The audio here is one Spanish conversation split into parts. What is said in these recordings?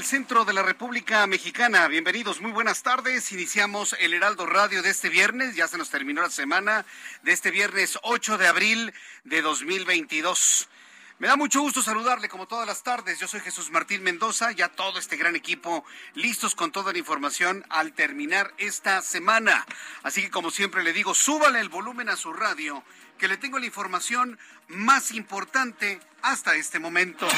Del centro de la República Mexicana. Bienvenidos, muy buenas tardes. Iniciamos el Heraldo Radio de este viernes, ya se nos terminó la semana de este viernes 8 de abril de 2022. Me da mucho gusto saludarle como todas las tardes. Yo soy Jesús Martín Mendoza, ya todo este gran equipo listos con toda la información al terminar esta semana. Así que como siempre le digo, súbale el volumen a su radio, que le tengo la información más importante hasta este momento.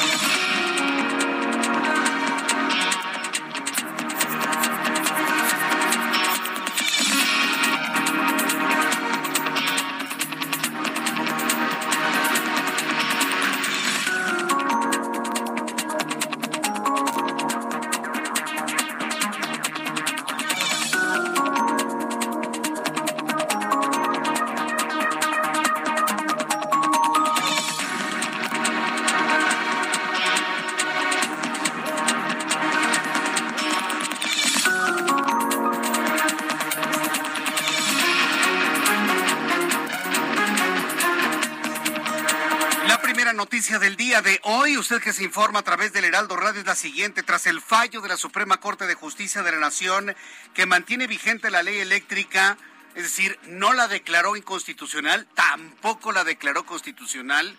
Usted que se informa a través del Heraldo Radio es la siguiente. Tras el fallo de la Suprema Corte de Justicia de la Nación que mantiene vigente la ley eléctrica, es decir, no la declaró inconstitucional, tampoco la declaró constitucional.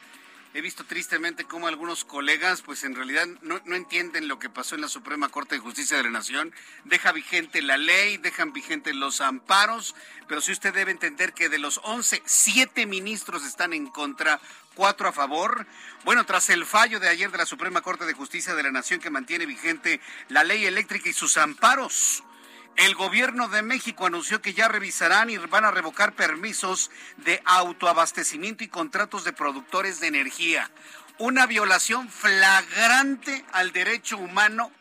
He visto tristemente cómo algunos colegas, pues en realidad no, entienden lo que pasó en la Suprema Corte de Justicia de la Nación. Deja vigente la ley, dejan vigentes los amparos, pero sí usted debe entender que de los 11, 7 ministros están en contra, cuatro a favor. Bueno, tras el fallo de ayer de la Suprema Corte de Justicia de la Nación que mantiene vigente la ley eléctrica y sus amparos, el gobierno de México anunció que ya revisarán y van a revocar permisos de autoabastecimiento y contratos de productores de energía. Una violación flagrante al derecho humano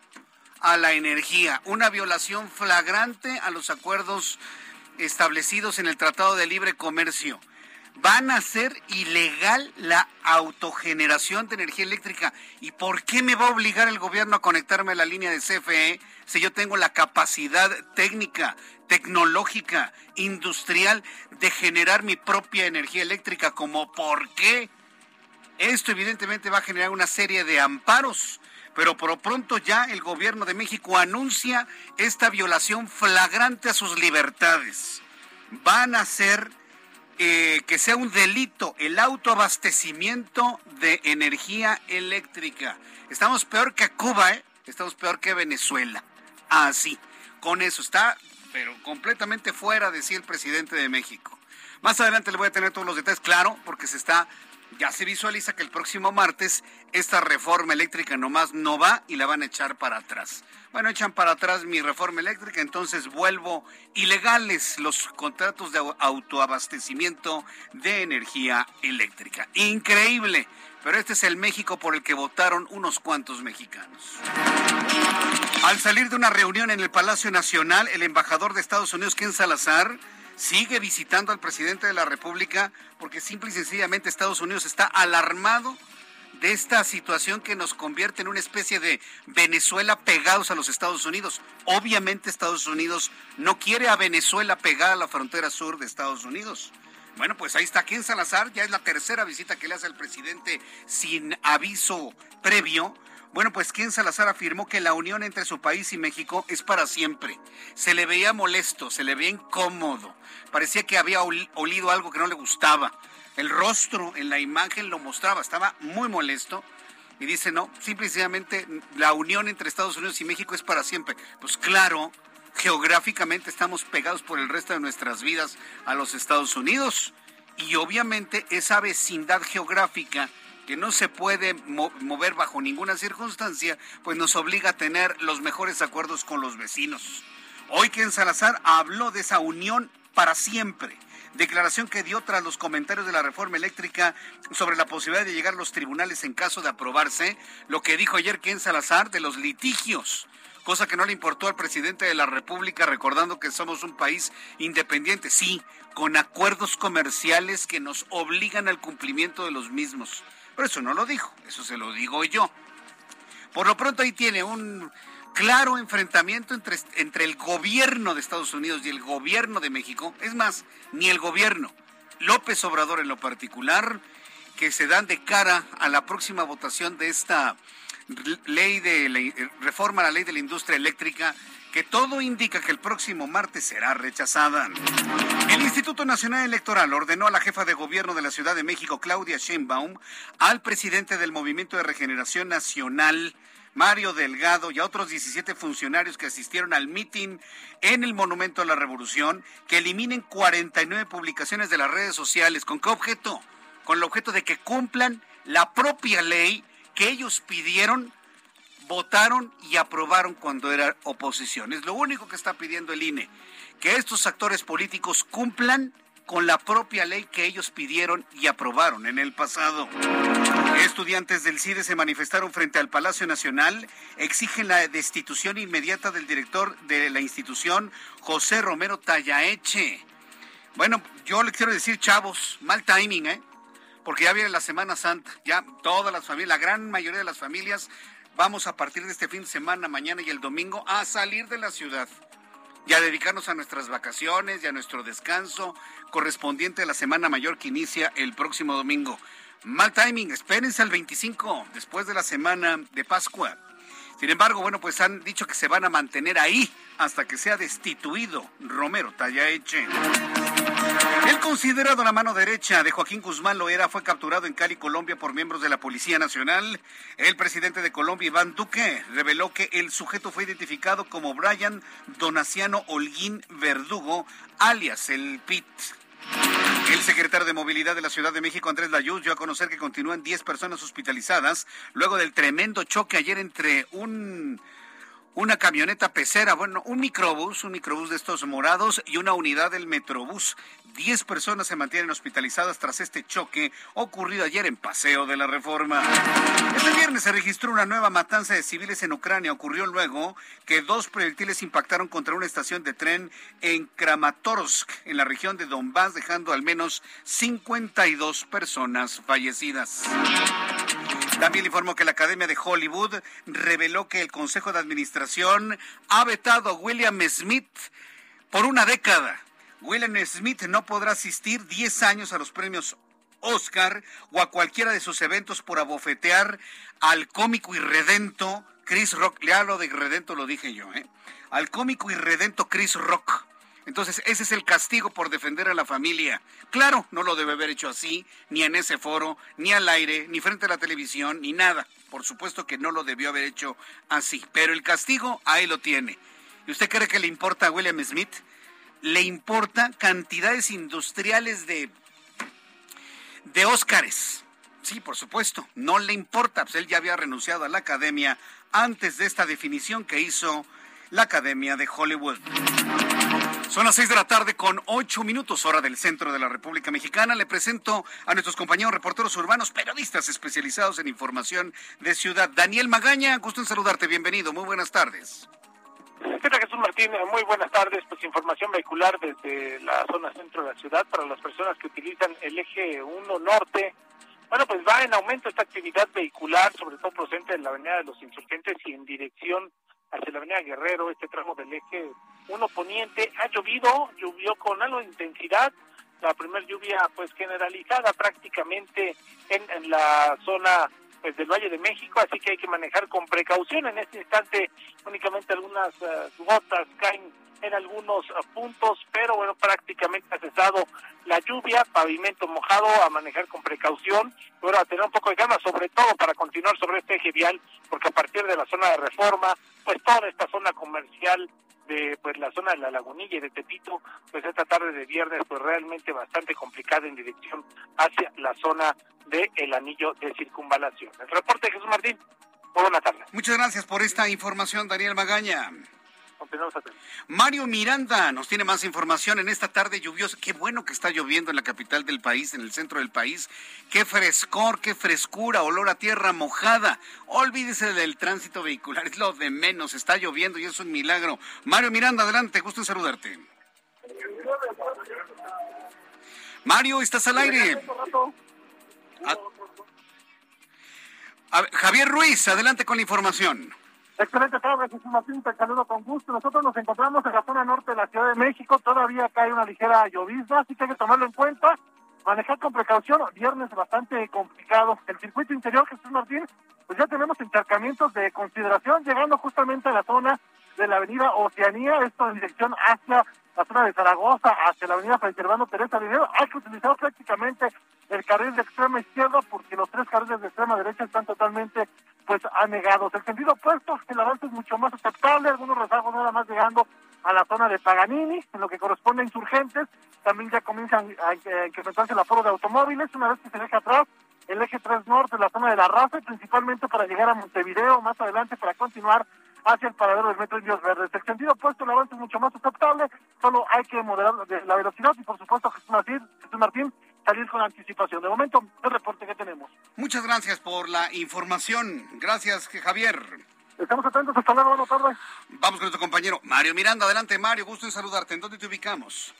a la energía, una violación flagrante a los acuerdos establecidos en el Tratado de Libre Comercio. Van a hacer ilegal la autogeneración de energía eléctrica. ¿Y por qué me va a obligar el gobierno a conectarme a la línea de CFE si yo tengo la capacidad técnica, tecnológica, industrial de generar mi propia energía eléctrica? ¿Como por qué? Esto evidentemente va a generar una serie de amparos, pero por lo pronto ya el gobierno de México anuncia esta violación flagrante a sus libertades. Van a hacer que sea un delito el autoabastecimiento de energía eléctrica. Estamos peor que Cuba, ¿eh? Estamos peor que Venezuela. Así, con eso está, pero completamente fuera, decía el presidente de México. Más adelante le voy a tener todos los detalles, claro, porque se está, ya se visualiza que el próximo martes esta reforma eléctrica nomás no va y la van a echar para atrás. Bueno, echan para atrás mi reforma eléctrica, entonces vuelvo ilegales los contratos de au- autoabastecimiento de energía eléctrica. Increíble, pero este es el México por el que votaron unos cuantos mexicanos. Al salir de una reunión en el Palacio Nacional, el embajador de Estados Unidos, Ken Salazar, sigue visitando al presidente de la República porque simple y sencillamente Estados Unidos está alarmado de esta situación que nos convierte en una especie de Venezuela pegados a los Estados Unidos. Obviamente Estados Unidos no quiere a Venezuela pegada a la frontera sur de Estados Unidos. Bueno, pues ahí está Ken Salazar, ya es la tercera visita que le hace al presidente sin aviso previo. Bueno, pues Ken Salazar afirmó que la unión entre su país y México es para siempre. Se le veía molesto, se le veía incómodo. Parecía que había olido algo que no le gustaba. El rostro en la imagen lo mostraba, estaba muy molesto. Y dice, no, simplemente la unión entre Estados Unidos y México es para siempre. Pues claro, geográficamente estamos pegados por el resto de nuestras vidas a los Estados Unidos. Y obviamente esa vecindad geográfica que no se puede mover bajo ninguna circunstancia, pues nos obliga a tener los mejores acuerdos con los vecinos. Hoy Ken Salazar habló de esa unión para siempre. Declaración que dio tras los comentarios de la reforma eléctrica sobre la posibilidad de llegar a los tribunales en caso de aprobarse, lo que dijo ayer Ken Salazar de los litigios cosa que no le importó al presidente de la República, recordando que somos un país independiente, sí, con acuerdos comerciales que nos obligan al cumplimiento de los mismos. Pero eso no lo dijo, eso se lo digo yo. Por lo pronto ahí tiene un claro enfrentamiento entre, entre el gobierno de Estados Unidos y el gobierno de México. Es más, ni el gobierno, López Obrador en lo particular, que se dan de cara a la próxima votación de esta ley de eh, reforma a la ley de la industria eléctrica que todo indica que el próximo martes será rechazada. El Instituto Nacional Electoral ordenó a la jefa de gobierno de la Ciudad de México, Claudia Sheinbaum, al presidente del Movimiento de Regeneración Nacional, Mario Delgado, y a otros 17 funcionarios que asistieron al mitin en el Monumento a la Revolución, que eliminen 49 publicaciones de las redes sociales. ¿Con qué objeto? Con el objeto de que cumplan la propia ley que ellos pidieron, votaron y aprobaron cuando era oposición. Es lo único que está pidiendo el INE, que estos actores políticos cumplan con la propia ley que ellos pidieron y aprobaron en el pasado. Estudiantes del CIDE se manifestaron frente al Palacio Nacional, exigen la destitución inmediata del director de la institución, José Romero Tallaeche. Bueno, yo les quiero decir, chavos, mal timing, ¿eh? porque ya viene la Semana Santa, ya todas las familias, la gran mayoría de las familias, vamos a partir de este fin de semana, mañana y el domingo, a salir de la ciudad y a dedicarnos a nuestras vacaciones y a nuestro descanso correspondiente a la Semana Mayor que inicia el próximo domingo. Mal timing, espérense al 25, después de la semana de Pascua. Sin embargo, bueno, pues han dicho que se van a mantener ahí hasta que sea destituido Romero Tallaeche. El considerado la mano derecha de Joaquín Guzmán Loera fue capturado en Cali, Colombia, por miembros de la Policía Nacional. El presidente de Colombia, Iván Duque, reveló que el sujeto fue identificado como Brian Donaciano Holguín Verdugo, alias el PIT. El secretario de Movilidad de la Ciudad de México, Andrés Layuz, dio a conocer que continúan 10 personas hospitalizadas luego del tremendo choque ayer entre un una camioneta pecera, bueno, un microbús, un microbús de estos morados y una unidad del Metrobús. Diez personas se mantienen hospitalizadas tras este choque ocurrido ayer en Paseo de la Reforma. Este viernes se registró una nueva matanza de civiles en Ucrania. Ocurrió luego que dos proyectiles impactaron contra una estación de tren en Kramatorsk, en la región de Donbass, dejando al menos 52 personas fallecidas. También informó que la Academia de Hollywood reveló que el Consejo de Administración ha vetado a William Smith por una década. William Smith no podrá asistir 10 años a los premios Oscar o a cualquiera de sus eventos por abofetear al cómico irredento Chris Rock. Le hablo de irredento, lo dije yo, ¿eh? Al cómico irredento Chris Rock. Entonces, ese es el castigo por defender a la familia. Claro, no lo debe haber hecho así, ni en ese foro, ni al aire, ni frente a la televisión, ni nada. Por supuesto que no lo debió haber hecho así. Pero el castigo ahí lo tiene. ¿Y usted cree que le importa a William Smith? Le importa cantidades industriales de, de Óscares. Sí, por supuesto, no le importa. Pues él ya había renunciado a la academia antes de esta definición que hizo la Academia de Hollywood. Son las seis de la tarde con ocho minutos hora del centro de la República Mexicana. Le presento a nuestros compañeros reporteros urbanos, periodistas especializados en información de ciudad. Daniel Magaña, gusto en saludarte, bienvenido, muy buenas tardes. ¿Qué tal Jesús Martín? Muy buenas tardes. Pues información vehicular desde la zona centro de la ciudad para las personas que utilizan el eje 1 norte. Bueno, pues va en aumento esta actividad vehicular, sobre todo procedente de la avenida de los insurgentes y en dirección hacia la avenida Guerrero, este tramo del eje 1 poniente. Ha llovido, llovió con algo de intensidad, la primera lluvia pues generalizada prácticamente en, en la zona pues del Valle de México, así que hay que manejar con precaución. En este instante únicamente algunas uh, gotas caen en algunos uh, puntos, pero bueno, prácticamente ha cesado la lluvia, pavimento mojado, a manejar con precaución, pero a tener un poco de calma, sobre todo para continuar sobre este eje vial, porque a partir de la zona de reforma, pues toda esta zona comercial de pues la zona de la Lagunilla y de Tepito, pues esta tarde de viernes pues realmente bastante complicada en dirección hacia la zona del el anillo de circunvalación. El reporte de Jesús Martín. Buenas tardes. Muchas gracias por esta información, Daniel Magaña. Mario Miranda nos tiene más información en esta tarde lluviosa. Qué bueno que está lloviendo en la capital del país, en el centro del país. Qué frescor, qué frescura, olor a tierra mojada. Olvídese del tránsito vehicular, es lo de menos. Está lloviendo y es un milagro. Mario Miranda, adelante, gusto en saludarte. Mario, estás al aire. Javier Ruiz, adelante con la información. Excelente tarde, Jesús Martín, te saludo con gusto. Nosotros nos encontramos en la zona norte de la Ciudad de México, todavía cae una ligera llovizna, así que hay que tomarlo en cuenta, manejar con precaución, viernes bastante complicado. El circuito interior, Jesús Martín, pues ya tenemos encharcamientos de consideración, llegando justamente a la zona de la avenida Oceanía, esto en dirección hacia la zona de Zaragoza, hacia la avenida Fray Teresa Dinero, hay que utilizar prácticamente el carril de extrema izquierda porque los tres carriles de extrema derecha están totalmente pues anegados. El sentido opuesto, el avance es mucho más aceptable, algunos rezagos nada más llegando a la zona de Paganini, en lo que corresponde a insurgentes, también ya comienzan a incrementarse el aforo de automóviles, una vez que se deja atrás el eje 3 norte, la zona de la raza, principalmente para llegar a Montevideo, más adelante para continuar hacia el paradero del metro Indios Verdes. El sentido opuesto, el avance es mucho más aceptable, solo hay que moderar la velocidad y por supuesto Jesús Martín, Jesús Martín salir con anticipación. De momento, el reporte que tenemos. Muchas gracias por la información. Gracias, Javier. Estamos atentos, hasta luego, buenas tardes. Vamos con nuestro compañero Mario Miranda. Adelante, Mario, gusto en saludarte. ¿En dónde te ubicamos?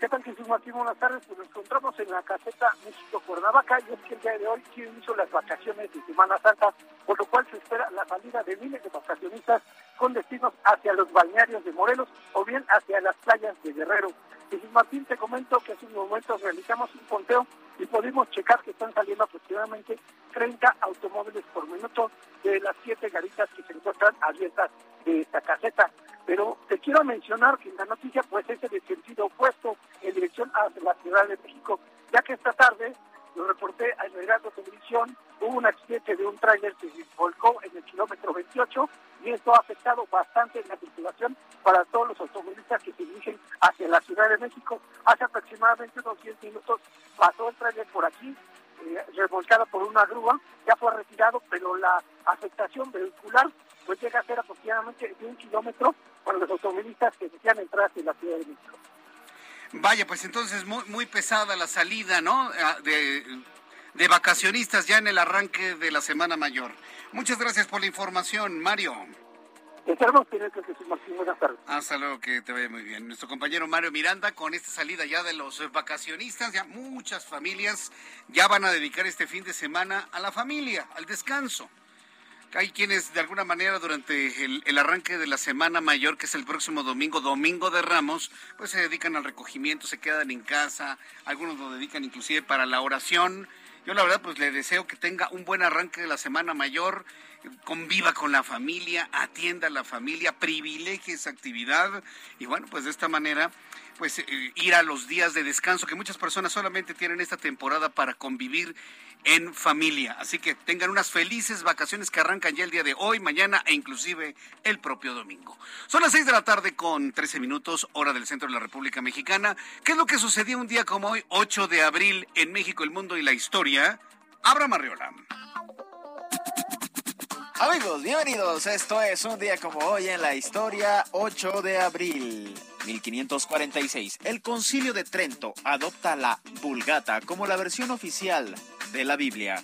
¿Qué tal, Jesús Martín? Buenas tardes. Pues nos encontramos en la caseta México-Cuernavaca y es que el día de hoy se inició las vacaciones de Semana Santa, por lo cual se espera la salida de miles de vacacionistas con destinos hacia los balnearios de Morelos o bien hacia las playas de Guerrero. Jesús Martín, te comento que hace unos momentos realizamos un conteo y pudimos checar que están saliendo aproximadamente 30 automóviles por minuto de las siete garitas que se encuentran abiertas de esta caseta. Pero te quiero mencionar que la noticia pues es el sentido opuesto en dirección hacia la Ciudad de México, ya que esta tarde lo reporté al Heraldo Televisión, hubo un accidente de un tráiler que se volcó en el kilómetro 28 y esto ha afectado bastante la circulación para todos los automovilistas que se dirigen hacia la Ciudad de México. Hace aproximadamente unos 10 minutos pasó el tráiler por aquí, eh, revolcado por una grúa, ya fue retirado, pero la afectación vehicular pues llega a ser aproximadamente de un kilómetro automovilistas que desean entrar hacia la Ciudad de México. Vaya, pues entonces muy, muy pesada la salida, ¿no? Ah, de, de vacacionistas ya en el arranque de la Semana Mayor. Muchas gracias por la información, Mario. Hasta luego, que te vaya muy bien. Nuestro compañero Mario Miranda, con esta salida ya de los vacacionistas, ya muchas familias ya van a dedicar este fin de semana a la familia, al descanso. Hay quienes de alguna manera durante el, arranque de la Semana Mayor, que es el próximo domingo, Domingo de Ramos, pues se dedican al recogimiento, se quedan en casa, algunos lo dedican inclusive para la oración. Yo la verdad pues le deseo que tenga un buen arranque de la Semana Mayor, conviva con la familia, atienda a la familia, privilegie esa actividad y bueno, pues de esta manera pues eh, ir a los días de descanso que muchas personas solamente tienen esta temporada para convivir en familia. Así que tengan unas felices vacaciones que arrancan ya el día de hoy, mañana e inclusive el propio domingo. Son las 6 de la tarde con 13 minutos, hora del centro de la República Mexicana. ¿Qué es lo que sucedió un día como hoy, 8 de abril, en México, el mundo y la historia? Abra Marriola. Amigos, bienvenidos. Esto es un día como hoy en la historia, 8 de abril. 1546. El Concilio de Trento adopta la Vulgata como la versión oficial de la Biblia.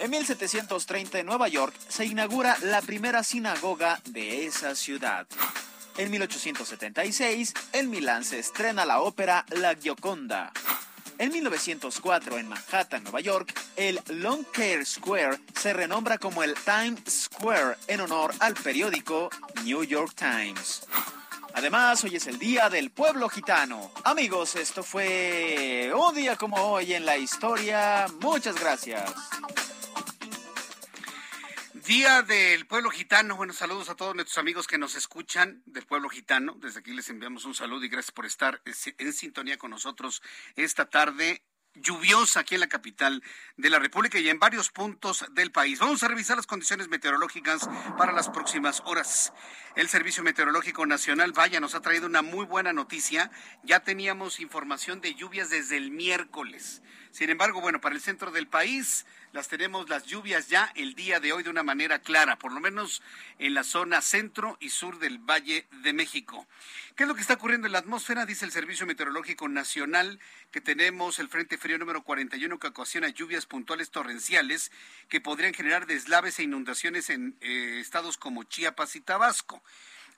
En 1730 en Nueva York se inaugura la primera sinagoga de esa ciudad. En 1876 en Milán se estrena la ópera La Gioconda. En 1904, en Manhattan, Nueva York, el Long Care Square se renombra como el Times Square en honor al periódico New York Times. Además, hoy es el Día del Pueblo Gitano. Amigos, esto fue un día como hoy en la historia. Muchas gracias. Día del Pueblo Gitano. Buenos saludos a todos nuestros amigos que nos escuchan del Pueblo Gitano. Desde aquí les enviamos un saludo y gracias por estar en sintonía con nosotros esta tarde lluviosa aquí en la capital de la República y en varios puntos del país. Vamos a revisar las condiciones meteorológicas para las próximas horas. El Servicio Meteorológico Nacional, vaya, nos ha traído una muy buena noticia. Ya teníamos información de lluvias desde el miércoles. Sin embargo, bueno, para el centro del país las tenemos las lluvias ya el día de hoy de una manera clara, por lo menos en la zona centro y sur del Valle de México. ¿Qué es lo que está ocurriendo en la atmósfera? Dice el Servicio Meteorológico Nacional que tenemos el Frente Frío número 41 que ocasiona lluvias puntuales torrenciales que podrían generar deslaves e inundaciones en eh, estados como Chiapas y Tabasco.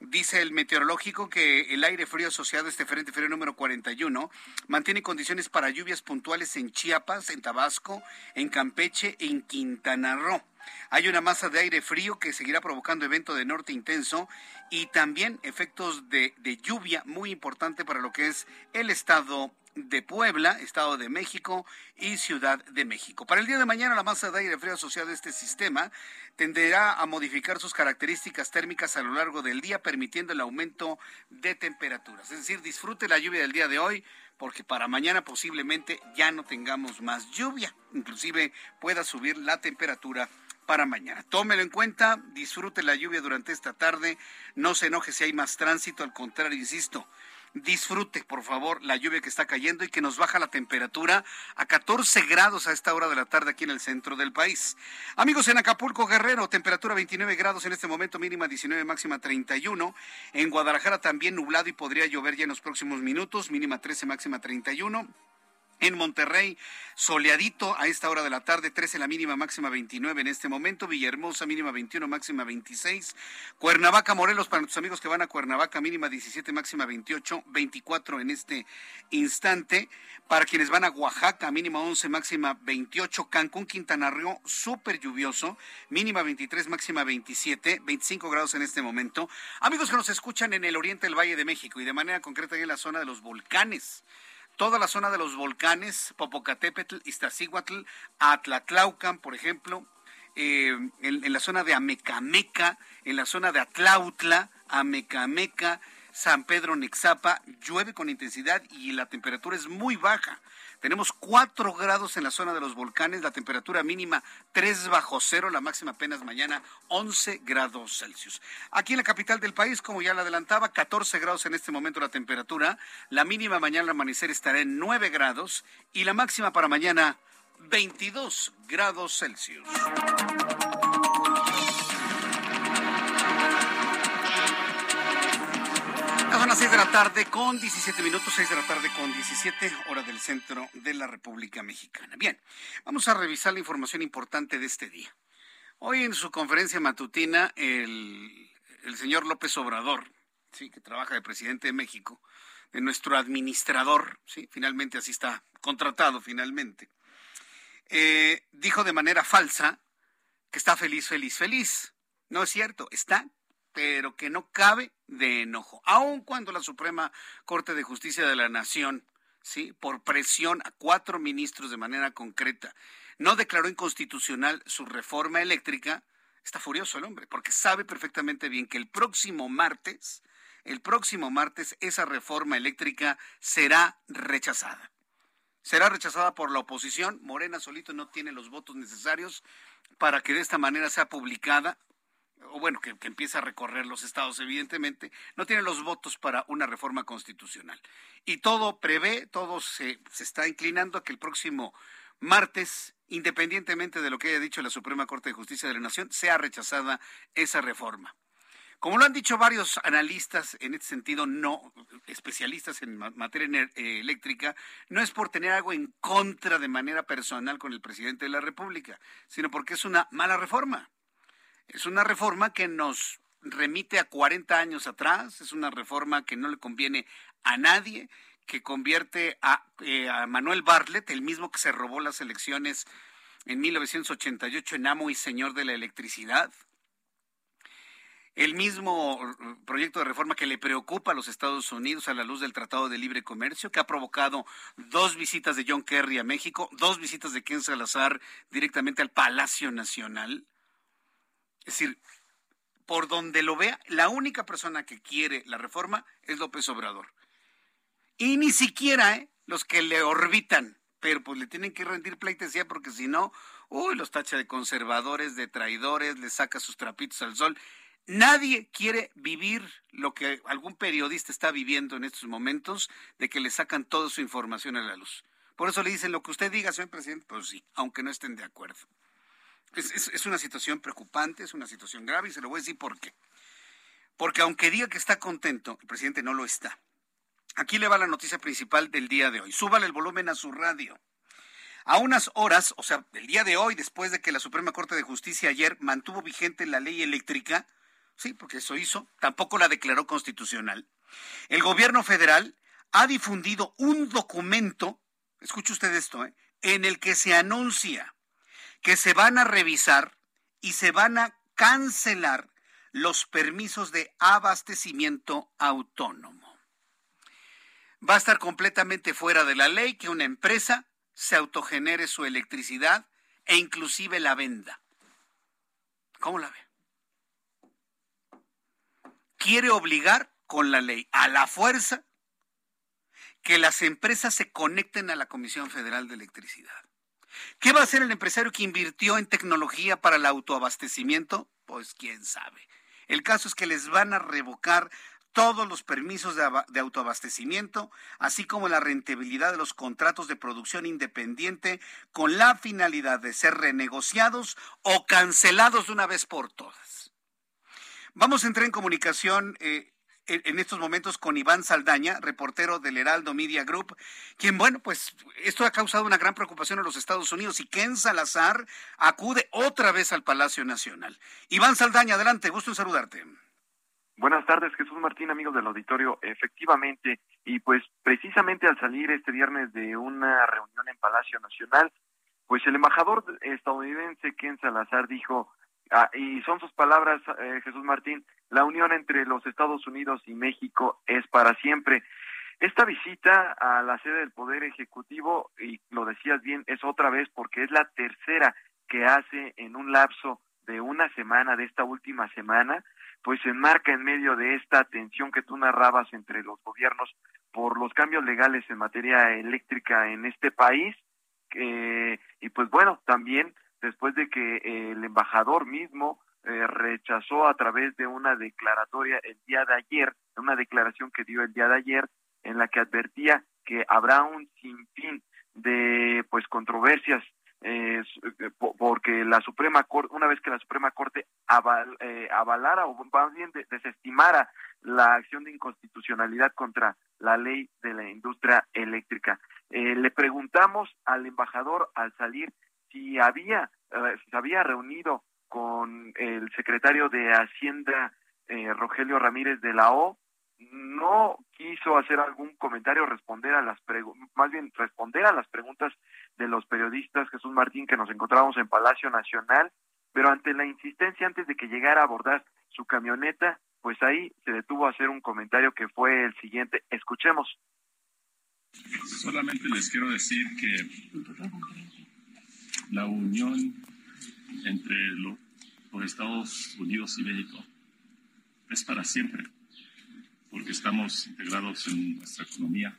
Dice el meteorológico que el aire frío asociado a este frente frío número 41 mantiene condiciones para lluvias puntuales en Chiapas, en Tabasco, en Campeche en Quintana Roo. Hay una masa de aire frío que seguirá provocando evento de norte intenso y también efectos de, de lluvia muy importante para lo que es el estado de Puebla, Estado de México y Ciudad de México. Para el día de mañana, la masa de aire frío asociada a este sistema tenderá a modificar sus características térmicas a lo largo del día, permitiendo el aumento de temperaturas. Es decir, disfrute la lluvia del día de hoy, porque para mañana posiblemente ya no tengamos más lluvia, inclusive pueda subir la temperatura para mañana. Tómelo en cuenta, disfrute la lluvia durante esta tarde, no se enoje si hay más tránsito, al contrario, insisto, disfrute, por favor, la lluvia que está cayendo y que nos baja la temperatura a 14 grados a esta hora de la tarde aquí en el centro del país. Amigos, en Acapulco, Guerrero, temperatura 29 grados en este momento, mínima 19, máxima 31. En Guadalajara también nublado y podría llover ya en los próximos minutos, mínima 13, máxima 31. En Monterrey, soleadito a esta hora de la tarde, 13 la mínima, máxima 29 en este momento. Villahermosa, mínima 21, máxima 26. Cuernavaca, Morelos, para nuestros amigos que van a Cuernavaca, mínima 17, máxima 28, 24 en este instante. Para quienes van a Oaxaca, mínima 11, máxima 28. Cancún, Quintana Roo, súper lluvioso, mínima 23, máxima 27, 25 grados en este momento. Amigos que nos escuchan en el oriente del Valle de México y de manera concreta en la zona de los volcanes toda la zona de los volcanes, Popocatépetl, Iztaccíhuatl, Atlatlaucan, por ejemplo, eh, en, la zona de Amecameca, en la zona de Atlautla, Amecameca, San Pedro Nexapa, llueve con intensidad y la temperatura es muy baja. Tenemos 4 grados en la zona de los volcanes, la temperatura mínima 3 bajo cero, la máxima apenas mañana 11 grados Celsius. Aquí en la capital del país, como ya le adelantaba, 14 grados en este momento la temperatura, la mínima mañana al amanecer estará en 9 grados y la máxima para mañana 22 grados Celsius. Las 6 de la tarde con 17 minutos, 6 de la tarde con 17 horas del centro de la República Mexicana. Bien, vamos a revisar la información importante de este día. Hoy en su conferencia matutina, el, el señor López Obrador, sí, que trabaja de presidente de México, de nuestro administrador, sí, finalmente así está contratado finalmente, eh, dijo de manera falsa que está feliz, feliz, feliz. No es cierto, está pero que no cabe de enojo, aun cuando la Suprema Corte de Justicia de la Nación, sí, por presión a cuatro ministros de manera concreta, no declaró inconstitucional su reforma eléctrica, está furioso el hombre, porque sabe perfectamente bien que el próximo martes, el próximo martes esa reforma eléctrica será rechazada. Será rechazada por la oposición. Morena solito no tiene los votos necesarios para que de esta manera sea publicada o bueno, que, empieza a recorrer los estados, evidentemente, no tiene los votos para una reforma constitucional. Y todo prevé, todo se, se está inclinando a que el próximo martes, independientemente de lo que haya dicho la Suprema Corte de Justicia de la Nación, sea rechazada esa reforma. Como lo han dicho varios analistas en este sentido, no especialistas en materia eh, eléctrica, no es por tener algo en contra de manera personal con el presidente de la República, sino porque es una mala reforma. Es una reforma que nos remite a 40 años atrás, es una reforma que no le conviene a nadie, que convierte a, eh, Manuel Bartlett, el mismo que se robó las elecciones en 1988 en amo y señor de la electricidad. el mismo proyecto de reforma que le preocupa a los Estados Unidos a la luz del Tratado de Libre Comercio, que ha provocado dos visitas de John Kerry a México, dos visitas de Ken Salazar directamente al Palacio Nacional. Es decir, por donde lo vea, la única persona que quiere la reforma es López Obrador. Y ni siquiera ¿eh? los que le orbitan, pero pues le tienen que rendir pleitesía porque si no, uy, los tacha de conservadores, de traidores, le saca sus trapitos al sol. Nadie quiere vivir lo que algún periodista está viviendo en estos momentos, de que le sacan toda su información a la luz. Por eso le dicen lo que usted diga, señor presidente, pues sí, aunque no estén de acuerdo. Es, una situación preocupante, es una situación grave y se lo voy a decir por qué. Porque aunque diga que está contento, el presidente no lo está. Aquí le va la noticia principal del día de hoy. Súbale el volumen a su radio. A unas horas, o sea, el día de hoy, después de que la Suprema Corte de Justicia ayer mantuvo vigente la ley eléctrica, sí, porque eso hizo, tampoco la declaró constitucional. El gobierno federal ha difundido un documento, escuche usted esto, ¿eh? en el que se anuncia que se van a revisar y se van a cancelar los permisos de abastecimiento autónomo. Va a estar completamente fuera de la ley que una empresa se autogenere su electricidad e inclusive la venda. ¿Cómo la ve? quiere obligar con la ley a la fuerza que las empresas se conecten a la Comisión Federal de Electricidad. ¿Qué va a hacer el empresario que invirtió en tecnología para el autoabastecimiento? Pues quién sabe. El caso es que les van a revocar todos los permisos de, autoabastecimiento, así como la rentabilidad de los contratos de producción independiente, con la finalidad de ser renegociados o cancelados de una vez por todas. Vamos a entrar en comunicación eh, en estos momentos con Iván Saldaña, reportero del Heraldo Media Group, quien, bueno, pues esto ha causado una gran preocupación en los Estados Unidos y Ken Salazar acude otra vez al Palacio Nacional. Iván Saldaña, adelante, gusto en saludarte. Buenas tardes, Jesús Martín, amigos del auditorio. Efectivamente, y pues precisamente al salir este viernes de una reunión en Palacio Nacional, pues el embajador estadounidense Ken Salazar dijo Ah, y son sus palabras, eh, Jesús Martín, la unión entre los Estados Unidos y México es para siempre. Esta visita a la sede del Poder Ejecutivo, y lo decías bien, es otra vez porque es la tercera que hace en un lapso de una semana, de esta última semana, pues se enmarca en medio de esta tensión que tú narrabas entre los gobiernos por los cambios legales en materia eléctrica en este país. Eh, y pues bueno, también después de que eh, el embajador mismo eh, rechazó a través de una declaratoria el día de ayer, una declaración que dio el día de ayer, en la que advertía que habrá un sinfín de pues controversias eh, porque la Suprema Corte, una vez que la Suprema Corte avalara o más bien desestimara la acción de inconstitucionalidad contra la ley de la industria eléctrica. le preguntamos al embajador al salir si había, eh, se había reunido con el secretario de Hacienda, eh, Rogelio Ramírez de la O, no quiso hacer algún comentario, responder a las más bien responder a las preguntas de los periodistas Jesús Martín que nos encontrábamos en Palacio Nacional, pero ante la insistencia antes de que llegara a abordar su camioneta, pues ahí se detuvo a hacer un comentario que fue el siguiente. Escuchemos. Solamente les quiero decir que la unión entre los Estados Unidos y México es para siempre, porque estamos integrados en nuestra economía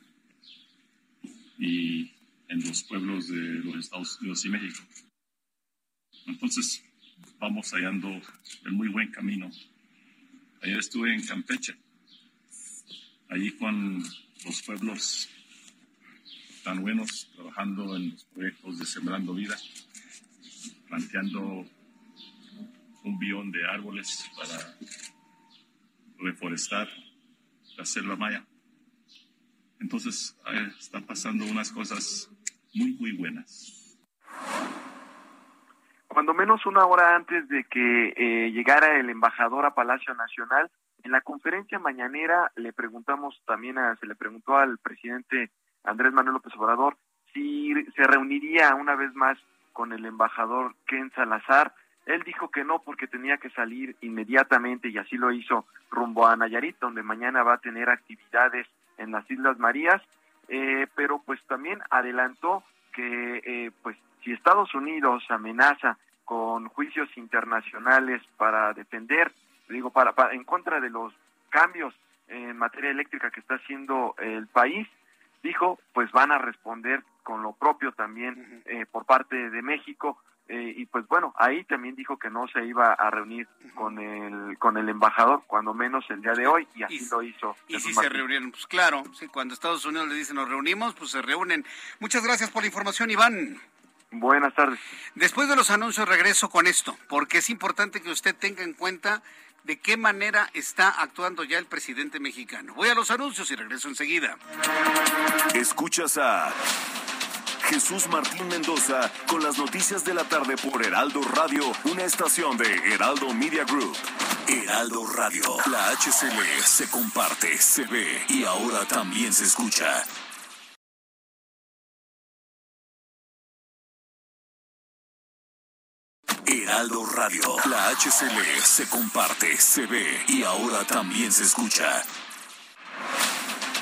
y en los pueblos de los Estados Unidos y México. Entonces, vamos hallando el muy buen camino. Ayer estuve en Campeche, allí con los pueblos tan buenos trabajando en los proyectos de Sembrando Vida, planteando un billón de árboles para reforestar la selva maya. Entonces, están pasando unas cosas muy, muy buenas. Cuando menos una hora antes de que eh, llegara el embajador a Palacio Nacional, en la conferencia mañanera le preguntamos también, a, se le preguntó al presidente Andrés Manuel López Obrador si se reuniría una vez más con el embajador Ken Salazar. Él dijo que no porque tenía que salir inmediatamente y así lo hizo rumbo a Nayarit, donde mañana va a tener actividades en las Islas Marías, eh, pero pues también adelantó que eh, pues si Estados Unidos amenaza con juicios internacionales para defender, digo, para, para en contra de los cambios en materia eléctrica que está haciendo el país, dijo, pues van a responder con lo propio también eh, por parte de México. Eh, y pues bueno, ahí también dijo que no se iba a reunir con el con el embajador, cuando menos el día de hoy, y así lo hizo. Y si se reunieron, pues claro, sí, cuando Estados Unidos le dice nos reunimos, pues se reúnen. Muchas gracias por la información, Iván. Buenas tardes. Después de los anuncios regreso con esto, porque es importante que usted tenga en cuenta de qué manera está actuando ya el presidente mexicano. Voy a los anuncios y regreso enseguida. Escuchas a Jesús Martín Mendoza con las noticias de la tarde por Heraldo Radio, una estación de Heraldo Media Group. Heraldo Radio, la HCL se comparte, se ve y ahora también se escucha. Heraldo Radio, la HCL se comparte, se ve y ahora también se escucha.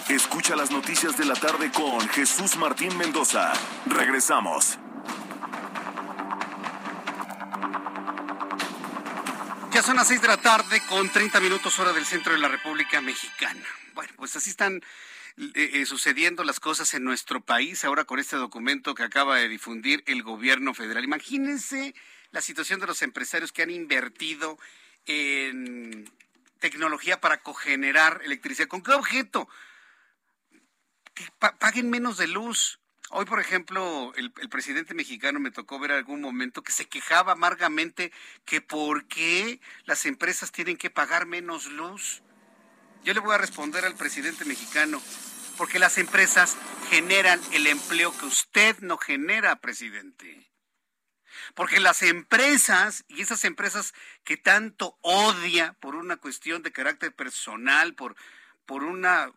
Escucha las noticias de la tarde con Jesús Martín Mendoza. Regresamos. Ya son las seis de la tarde con 30 minutos hora del centro de la República Mexicana. Bueno, pues así están eh, eh, sucediendo las cosas en nuestro país ahora con este documento que acaba de difundir el gobierno federal. Imagínense la situación de los empresarios que han invertido en tecnología para cogenerar electricidad. ¿Con qué objeto? que paguen menos de luz. Hoy, por ejemplo, el, presidente mexicano me tocó ver algún momento que se quejaba amargamente que por qué las empresas tienen que pagar menos luz. Yo le voy a responder al presidente mexicano, porque las empresas generan el empleo que usted no genera, presidente. Porque las empresas, y esas empresas que tanto odia por una cuestión de carácter personal, por, por una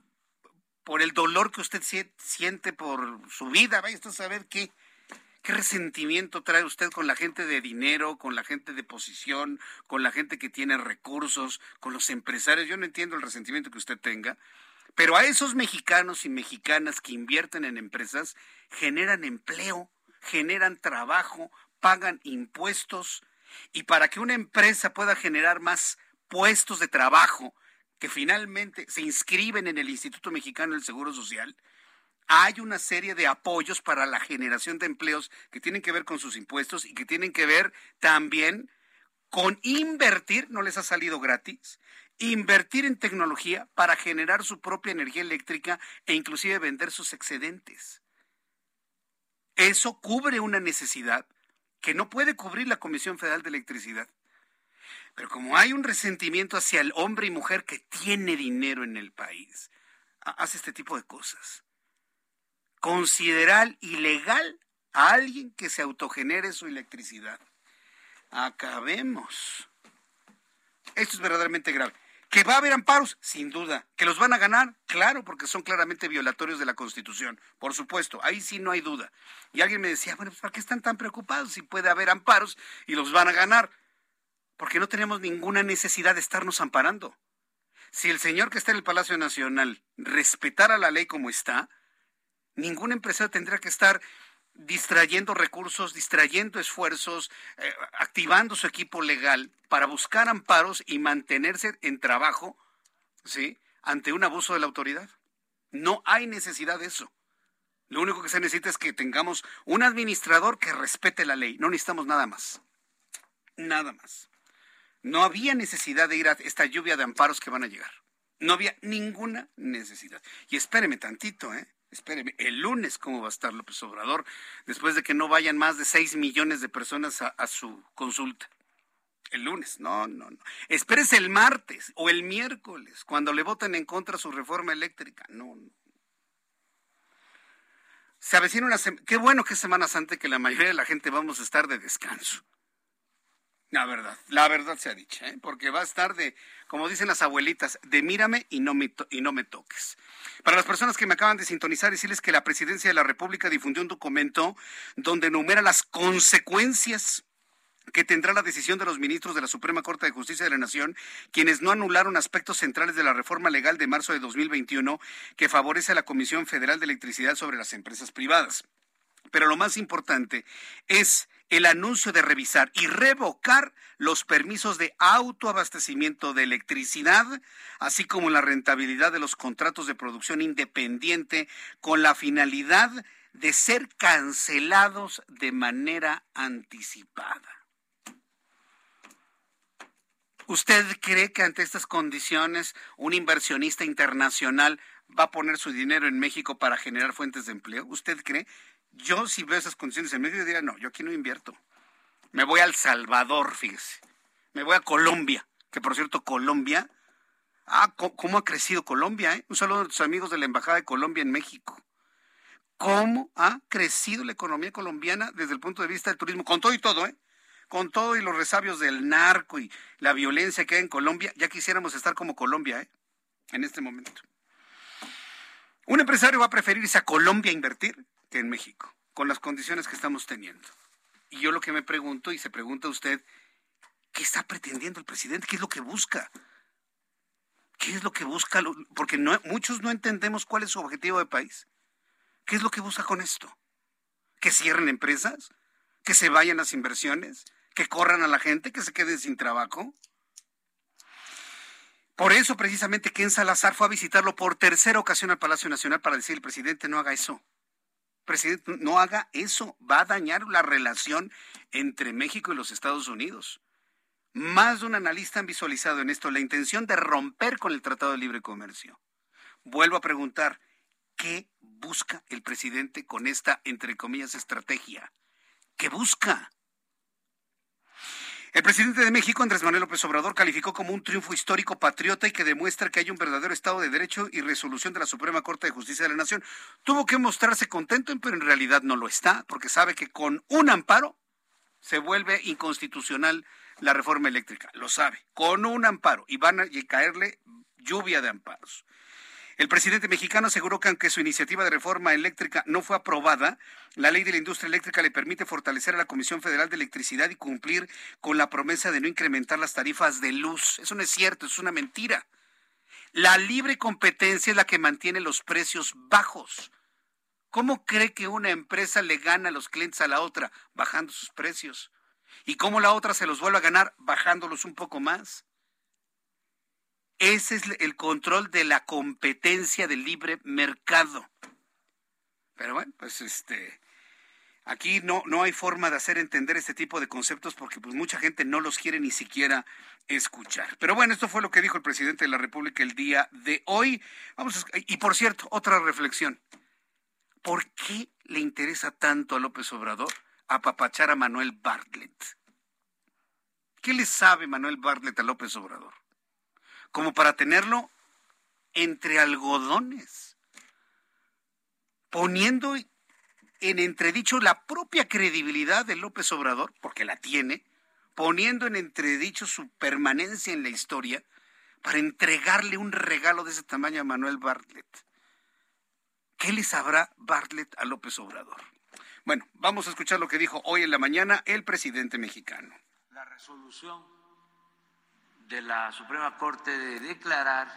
por el dolor que usted siente por su vida. Vaya a saber qué, qué resentimiento trae usted con la gente de dinero, con la gente de posición, con la gente que tiene recursos, con los empresarios. Yo no entiendo el resentimiento que usted tenga. Pero a esos mexicanos y mexicanas que invierten en empresas generan empleo, generan trabajo, pagan impuestos. Y para que una empresa pueda generar más puestos de trabajo, que finalmente se inscriben en el Instituto Mexicano del Seguro Social, hay una serie de apoyos para la generación de empleos que tienen que ver con sus impuestos y que tienen que ver también con invertir, no les ha salido gratis, invertir en tecnología para generar su propia energía eléctrica e inclusive vender sus excedentes. Eso cubre una necesidad que no puede cubrir la Comisión Federal de Electricidad. Pero como hay un resentimiento hacia el hombre y mujer que tiene dinero en el país, hace este tipo de cosas. Considerar ilegal a alguien que se autogenere su electricidad. Acabemos. Esto es verdaderamente grave. ¿Que va a haber amparos? Sin duda. ¿Que los van a ganar? Claro, porque son claramente violatorios de la Constitución. Por supuesto, ahí sí no hay duda. Y alguien me decía, bueno, pues ¿para qué están tan preocupados si puede haber amparos y los van a ganar? porque no tenemos ninguna necesidad de estarnos amparando. Si el señor que está en el Palacio Nacional respetara la ley como está, ningún empresario tendría que estar distrayendo recursos, distrayendo esfuerzos, eh, activando su equipo legal para buscar amparos y mantenerse en trabajo, ¿sí? Ante un abuso de la autoridad. No hay necesidad de eso. Lo único que se necesita es que tengamos un administrador que respete la ley. No necesitamos nada más. Nada más. No había necesidad de ir a esta lluvia de amparos que van a llegar. No había ninguna necesidad. Y espéreme tantito, ¿eh? Espéreme, el lunes cómo va a estar López Obrador, después de que no vayan más de 6 millones de personas a, su consulta. El lunes, no, no, no. Espérese el martes o el miércoles, cuando le voten en contra su reforma eléctrica. No, no. Se avecina una Qué bueno que es Semana Santa que la mayoría de la gente vamos a estar de descanso. La verdad, la verdad se ha dicho, ¿eh? porque va a estar de, como dicen las abuelitas, de mírame y no, me y no me toques. Para las personas que me acaban de sintonizar, decirles que la Presidencia de la República difundió un documento donde enumera las consecuencias que tendrá la decisión de los ministros de la Suprema Corte de Justicia de la Nación, quienes no anularon aspectos centrales de la reforma legal de marzo de 2021 que favorece a la Comisión Federal de Electricidad sobre las empresas privadas. Pero lo más importante es el anuncio de revisar y revocar los permisos de autoabastecimiento de electricidad, así como la rentabilidad de los contratos de producción independiente con la finalidad de ser cancelados de manera anticipada. ¿Usted cree que ante estas condiciones un inversionista internacional va a poner su dinero en México para generar fuentes de empleo? ¿Usted cree? Yo si veo esas condiciones en México diría, no, yo aquí no invierto. Me voy al Salvador, fíjese. Me voy a Colombia, que por cierto Colombia, ah, ¿cómo ha crecido Colombia? Eh? Un saludo a tus amigos de la Embajada de Colombia en México. ¿Cómo ha crecido la economía colombiana desde el punto de vista del turismo? Con todo y todo, ¿eh? con todo y los resabios del narco y la violencia que hay en Colombia, ya quisiéramos estar como Colombia, ¿eh? En este momento. Un empresario va a preferir irse a Colombia a invertir que en México, con las condiciones que estamos teniendo. Y yo lo que me pregunto, y se pregunta usted, ¿qué está pretendiendo el presidente? ¿Qué es lo que busca? ¿Qué es lo que busca? Porque muchos no entendemos cuál es su objetivo de país. ¿Qué es lo que busca con esto? ¿Que cierren empresas? ¿Que se vayan las inversiones? que corran a la gente, que se queden sin trabajo. Por eso, precisamente, Ken Salazar fue a visitarlo por tercera ocasión al Palacio Nacional para decir, el presidente no haga eso. Presidente, no haga eso. Va a dañar la relación entre México y los Estados Unidos. Más de un analista han visualizado en esto la intención de romper con el Tratado de Libre Comercio. Vuelvo a preguntar, ¿qué busca el presidente con esta, entre comillas, estrategia? ¿Qué busca? El presidente de México, Andrés Manuel López Obrador, calificó como un triunfo histórico patriota y que demuestra que hay un verdadero Estado de Derecho y resolución de la Suprema Corte de Justicia de la Nación. Tuvo que mostrarse contento, pero en realidad no lo está, porque sabe que con un amparo se vuelve inconstitucional la reforma eléctrica. Lo sabe, con un amparo. Y van a caerle lluvia de amparos. El presidente mexicano aseguró que aunque su iniciativa de reforma eléctrica no fue aprobada, la ley de la industria eléctrica le permite fortalecer a la Comisión Federal de Electricidad y cumplir con la promesa de no incrementar las tarifas de luz. Eso no es cierto, es una mentira. La libre competencia es la que mantiene los precios bajos. ¿Cómo cree que una empresa le gana a los clientes a la otra? Bajando sus precios. ¿Y cómo la otra se los vuelve a ganar? Bajándolos un poco más. Ese es el control de la competencia del libre mercado. Pero bueno, pues este aquí no, no hay forma de hacer entender este tipo de conceptos porque pues mucha gente no los quiere ni siquiera escuchar. Pero bueno, esto fue lo que dijo el presidente de la República el día de hoy. Vamos y por cierto, otra reflexión. ¿Por qué le interesa tanto a López Obrador apapachar a Manuel Bartlett? ¿Qué le sabe Manuel Bartlett a López Obrador? Como para tenerlo entre algodones, poniendo en entredicho la propia credibilidad de López Obrador, porque la tiene, poniendo en entredicho su permanencia en la historia, para entregarle un regalo de ese tamaño a Manuel Bartlett. ¿Qué le sabrá Bartlett a López Obrador? Bueno, vamos a escuchar lo que dijo hoy en la mañana el presidente mexicano. La resolución de la Suprema Corte de declarar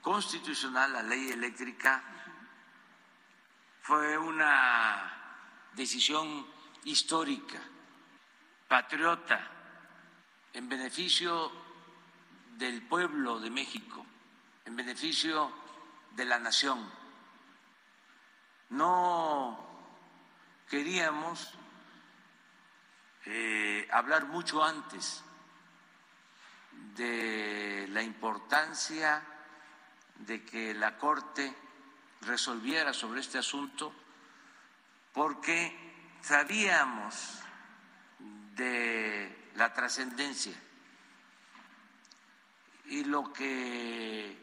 constitucional la ley eléctrica fue una decisión histórica, patriota, en beneficio del pueblo de México, en beneficio de la nación. No queríamos eh, hablar mucho antes de la importancia de que la Corte resolviera sobre este asunto porque sabíamos de la trascendencia y lo que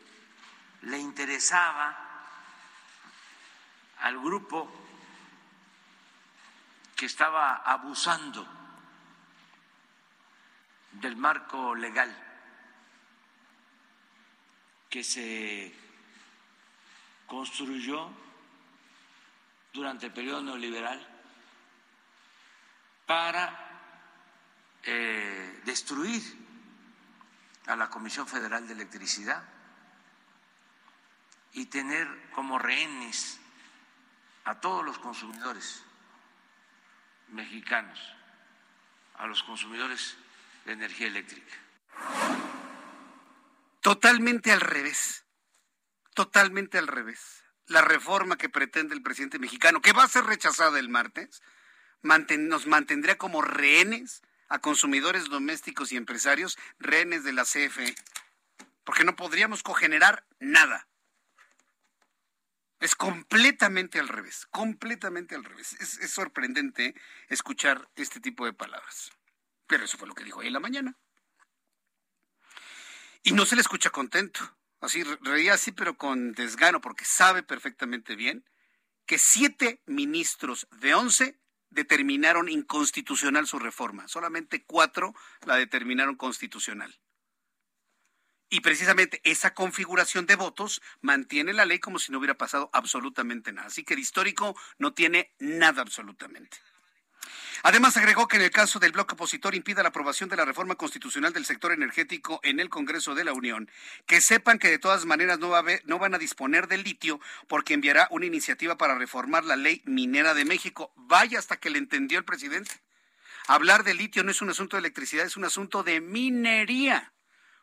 le interesaba al grupo que estaba abusando del marco legal que se construyó durante el periodo neoliberal para eh, destruir a la Comisión Federal de Electricidad y tener como rehenes a todos los consumidores mexicanos, a los consumidores de energía eléctrica. Totalmente al revés, totalmente al revés. La reforma que pretende el presidente mexicano, que va a ser rechazada el martes, nos mantendría como rehenes a consumidores domésticos y empresarios, rehenes de la CFE, porque no podríamos cogenerar nada. Es completamente al revés, completamente al revés. Es, sorprendente escuchar este tipo de palabras. Pero eso fue lo que dijo hoy en la mañana. Y no se le escucha contento. Así reía así, pero con desgano, porque sabe perfectamente bien que siete ministros de once determinaron inconstitucional su reforma. Solamente cuatro la determinaron constitucional. Y precisamente esa configuración de votos mantiene la ley como si no hubiera pasado absolutamente nada. Así que el histórico no tiene nada absolutamente. Además, agregó que en el caso del bloque opositor impida la aprobación de la reforma constitucional del sector energético en el Congreso de la Unión, que sepan que de todas maneras no, va a no van a disponer del litio porque enviará una iniciativa para reformar la ley minera de México. Vaya hasta que le entendió el presidente. Hablar de litio no es un asunto de electricidad, es un asunto de minería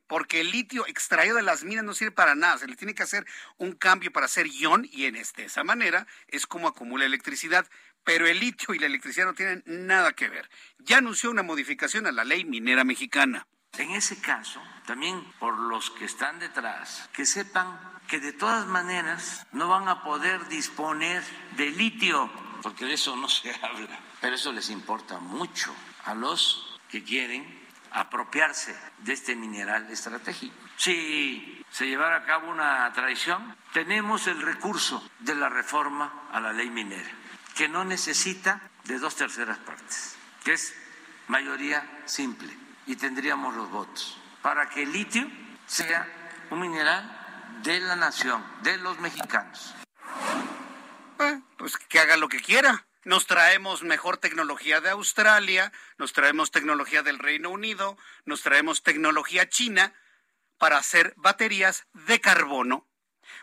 porque el litio extraído de las minas no sirve para nada, se le tiene que hacer un cambio para hacer ion y en este, esa manera es como acumula electricidad, pero el litio y la electricidad no tienen nada que ver. Ya anunció una modificación a la ley minera mexicana. En ese caso, también por los que están detrás, que sepan que de todas maneras no van a poder disponer de litio, porque de eso no se habla, pero eso les importa mucho a los que quieren apropiarse de este mineral estratégico. Si se llevara a cabo una traición, tenemos el recurso de la reforma a la ley minera, que no necesita de dos terceras partes, que es mayoría simple, y tendríamos los votos para que el litio sea un mineral de la nación, de los mexicanos. Eh, pues que haga lo que quiera nos traemos mejor tecnología de Australia, nos traemos tecnología del Reino Unido, nos traemos tecnología china para hacer baterías de carbono,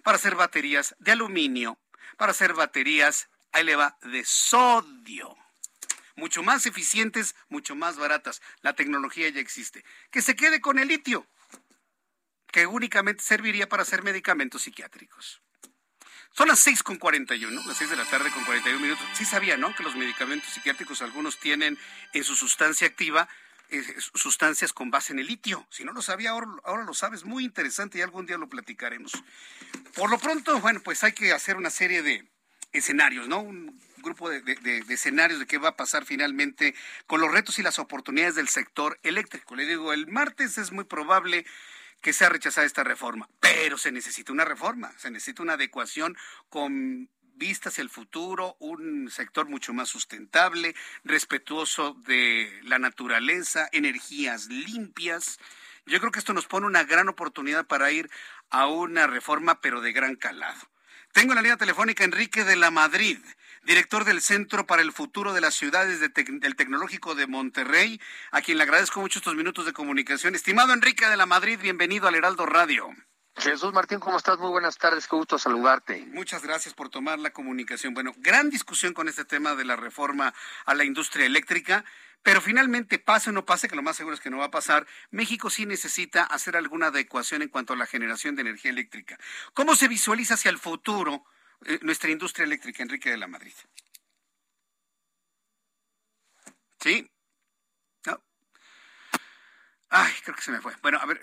para hacer baterías de aluminio, para hacer baterías, ahí le va, de sodio. Mucho más eficientes, mucho más baratas. La tecnología ya existe. Que se quede con el litio, que únicamente serviría para hacer medicamentos psiquiátricos. Son las 6 con 41, las 6 de la tarde con 41 minutos. Sí sabía, ¿no? Que los medicamentos psiquiátricos algunos tienen en su sustancia activa eh, sustancias con base en el litio. Si no lo sabía, ahora, ahora lo sabes. Muy interesante y algún día lo platicaremos. Por lo pronto, bueno, pues hay que hacer una serie de escenarios, ¿no? Un grupo de, escenarios de qué va a pasar finalmente con los retos y las oportunidades del sector eléctrico. Le digo, el martes es muy probable que sea rechazada esta reforma, pero se necesita una reforma, se necesita una adecuación con vistas hacia el futuro, un sector mucho más sustentable, respetuoso de la naturaleza, energías limpias. Yo creo que esto nos pone una gran oportunidad para ir a una reforma, pero de gran calado. Tengo en la línea telefónica Enrique de la Madrid director del Centro para el Futuro de las Ciudades del Tecnológico de Monterrey, a quien le agradezco mucho estos minutos de comunicación. Estimado Enrique de la Madrid, bienvenido al Heraldo Radio. Jesús Martín, ¿cómo estás? Muy buenas tardes, qué gusto saludarte. Muchas gracias por tomar la comunicación. Bueno, gran discusión con este tema de la reforma a la industria eléctrica. Pero finalmente, pase o no pase, que lo más seguro es que no va a pasar, México sí necesita hacer alguna adecuación en cuanto a la generación de energía eléctrica. ¿Cómo se visualiza hacia el futuro eh, nuestra industria eléctrica, Enrique de la Madrid. ¿Sí? Ay, creo que se me fue. Bueno, a ver,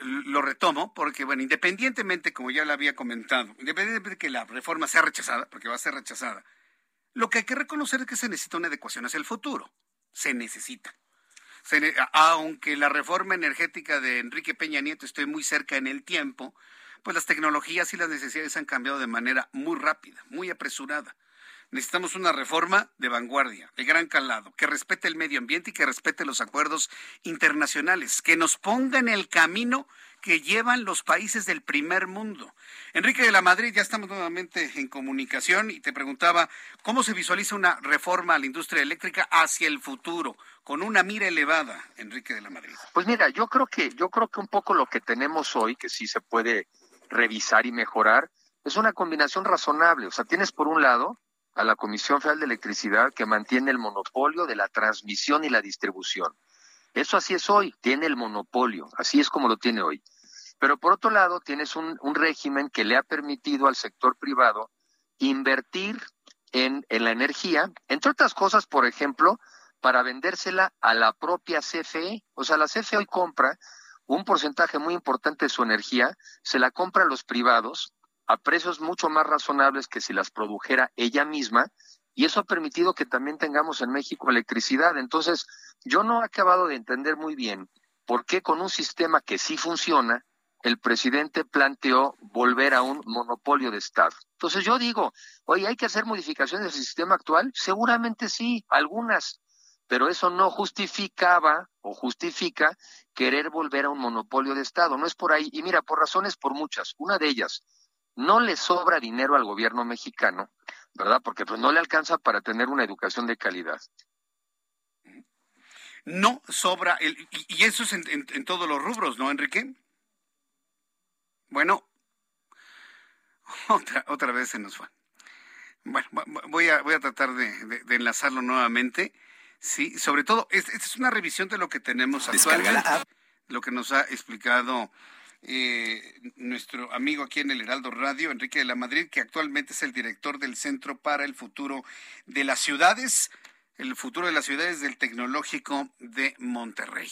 lo retomo porque, bueno, independientemente, como ya lo había comentado, independientemente de que la reforma sea rechazada, porque va a ser rechazada, lo que hay que reconocer es que se necesita una adecuación hacia el futuro. Se necesita. aunque la reforma energética de Enrique Peña Nieto esté muy cerca en el tiempo, pues las tecnologías y las necesidades han cambiado de manera muy rápida, muy apresurada. Necesitamos una reforma de vanguardia, de gran calado, que respete el medio ambiente y que respete los acuerdos internacionales, que nos ponga en el camino que llevan los países del primer mundo. Enrique de la Madrid, ya estamos nuevamente en comunicación y te preguntaba cómo se visualiza una reforma a la industria eléctrica hacia el futuro, con una mira elevada, Enrique de la Madrid. Pues mira, yo creo que yo creo que un poco lo que tenemos hoy, que sí se puede revisar y mejorar, es una combinación razonable. O sea, tienes por un lado a la Comisión Federal de Electricidad que mantiene el monopolio de la transmisión y la distribución. Eso así es hoy, tiene el monopolio, así es como lo tiene hoy. Pero por otro lado, tienes un, régimen que le ha permitido al sector privado invertir en, en la energía, entre otras cosas, por ejemplo, para vendérsela a la propia CFE. O sea, la CFE hoy compra un porcentaje muy importante de su energía, se la compra a los privados a precios mucho más razonables que si las produjera ella misma, y eso ha permitido que también tengamos en México electricidad. Entonces, yo no he acabado de entender muy bien por qué con un sistema que sí funciona, el presidente planteó volver a un monopolio de Estado. Entonces yo digo, oye, ¿hay que hacer modificaciones del sistema actual? Seguramente sí, algunas, pero eso no justificaba o justifica querer volver a un monopolio de Estado. No es por ahí. Y mira, por razones por muchas. Una de ellas, no le sobra dinero al gobierno mexicano, ¿verdad? Porque pues no le alcanza para tener una educación de calidad. No sobra, el, y, eso es en todos los rubros, ¿no, Enrique? Bueno, otra, otra vez se nos fue. Bueno, voy a, voy a tratar de, enlazarlo nuevamente. Sí, sobre todo, esta es una revisión de lo que tenemos actualmente, lo que nos ha explicado eh, nuestro amigo aquí en el Heraldo Radio, Enrique de la Madrid, que actualmente es el director del Centro para el Futuro de las Ciudades, el futuro de las ciudades del Tecnológico de Monterrey.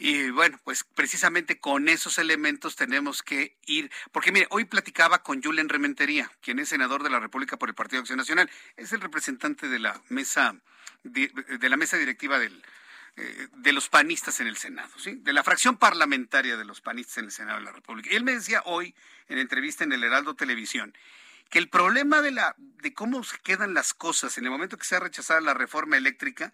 Y bueno, pues precisamente con esos elementos tenemos que ir, porque mire, hoy platicaba con Julen Rementería, quien es senador de la República por el Partido Acción Nacional, es el representante de la mesa de, la mesa directiva del, eh, de los panistas en el Senado, ¿sí? de la fracción parlamentaria de los panistas en el Senado de la República. Y él me decía hoy, en entrevista en el Heraldo Televisión, que el problema de, la, de cómo se quedan las cosas en el momento que se ha rechazado la reforma eléctrica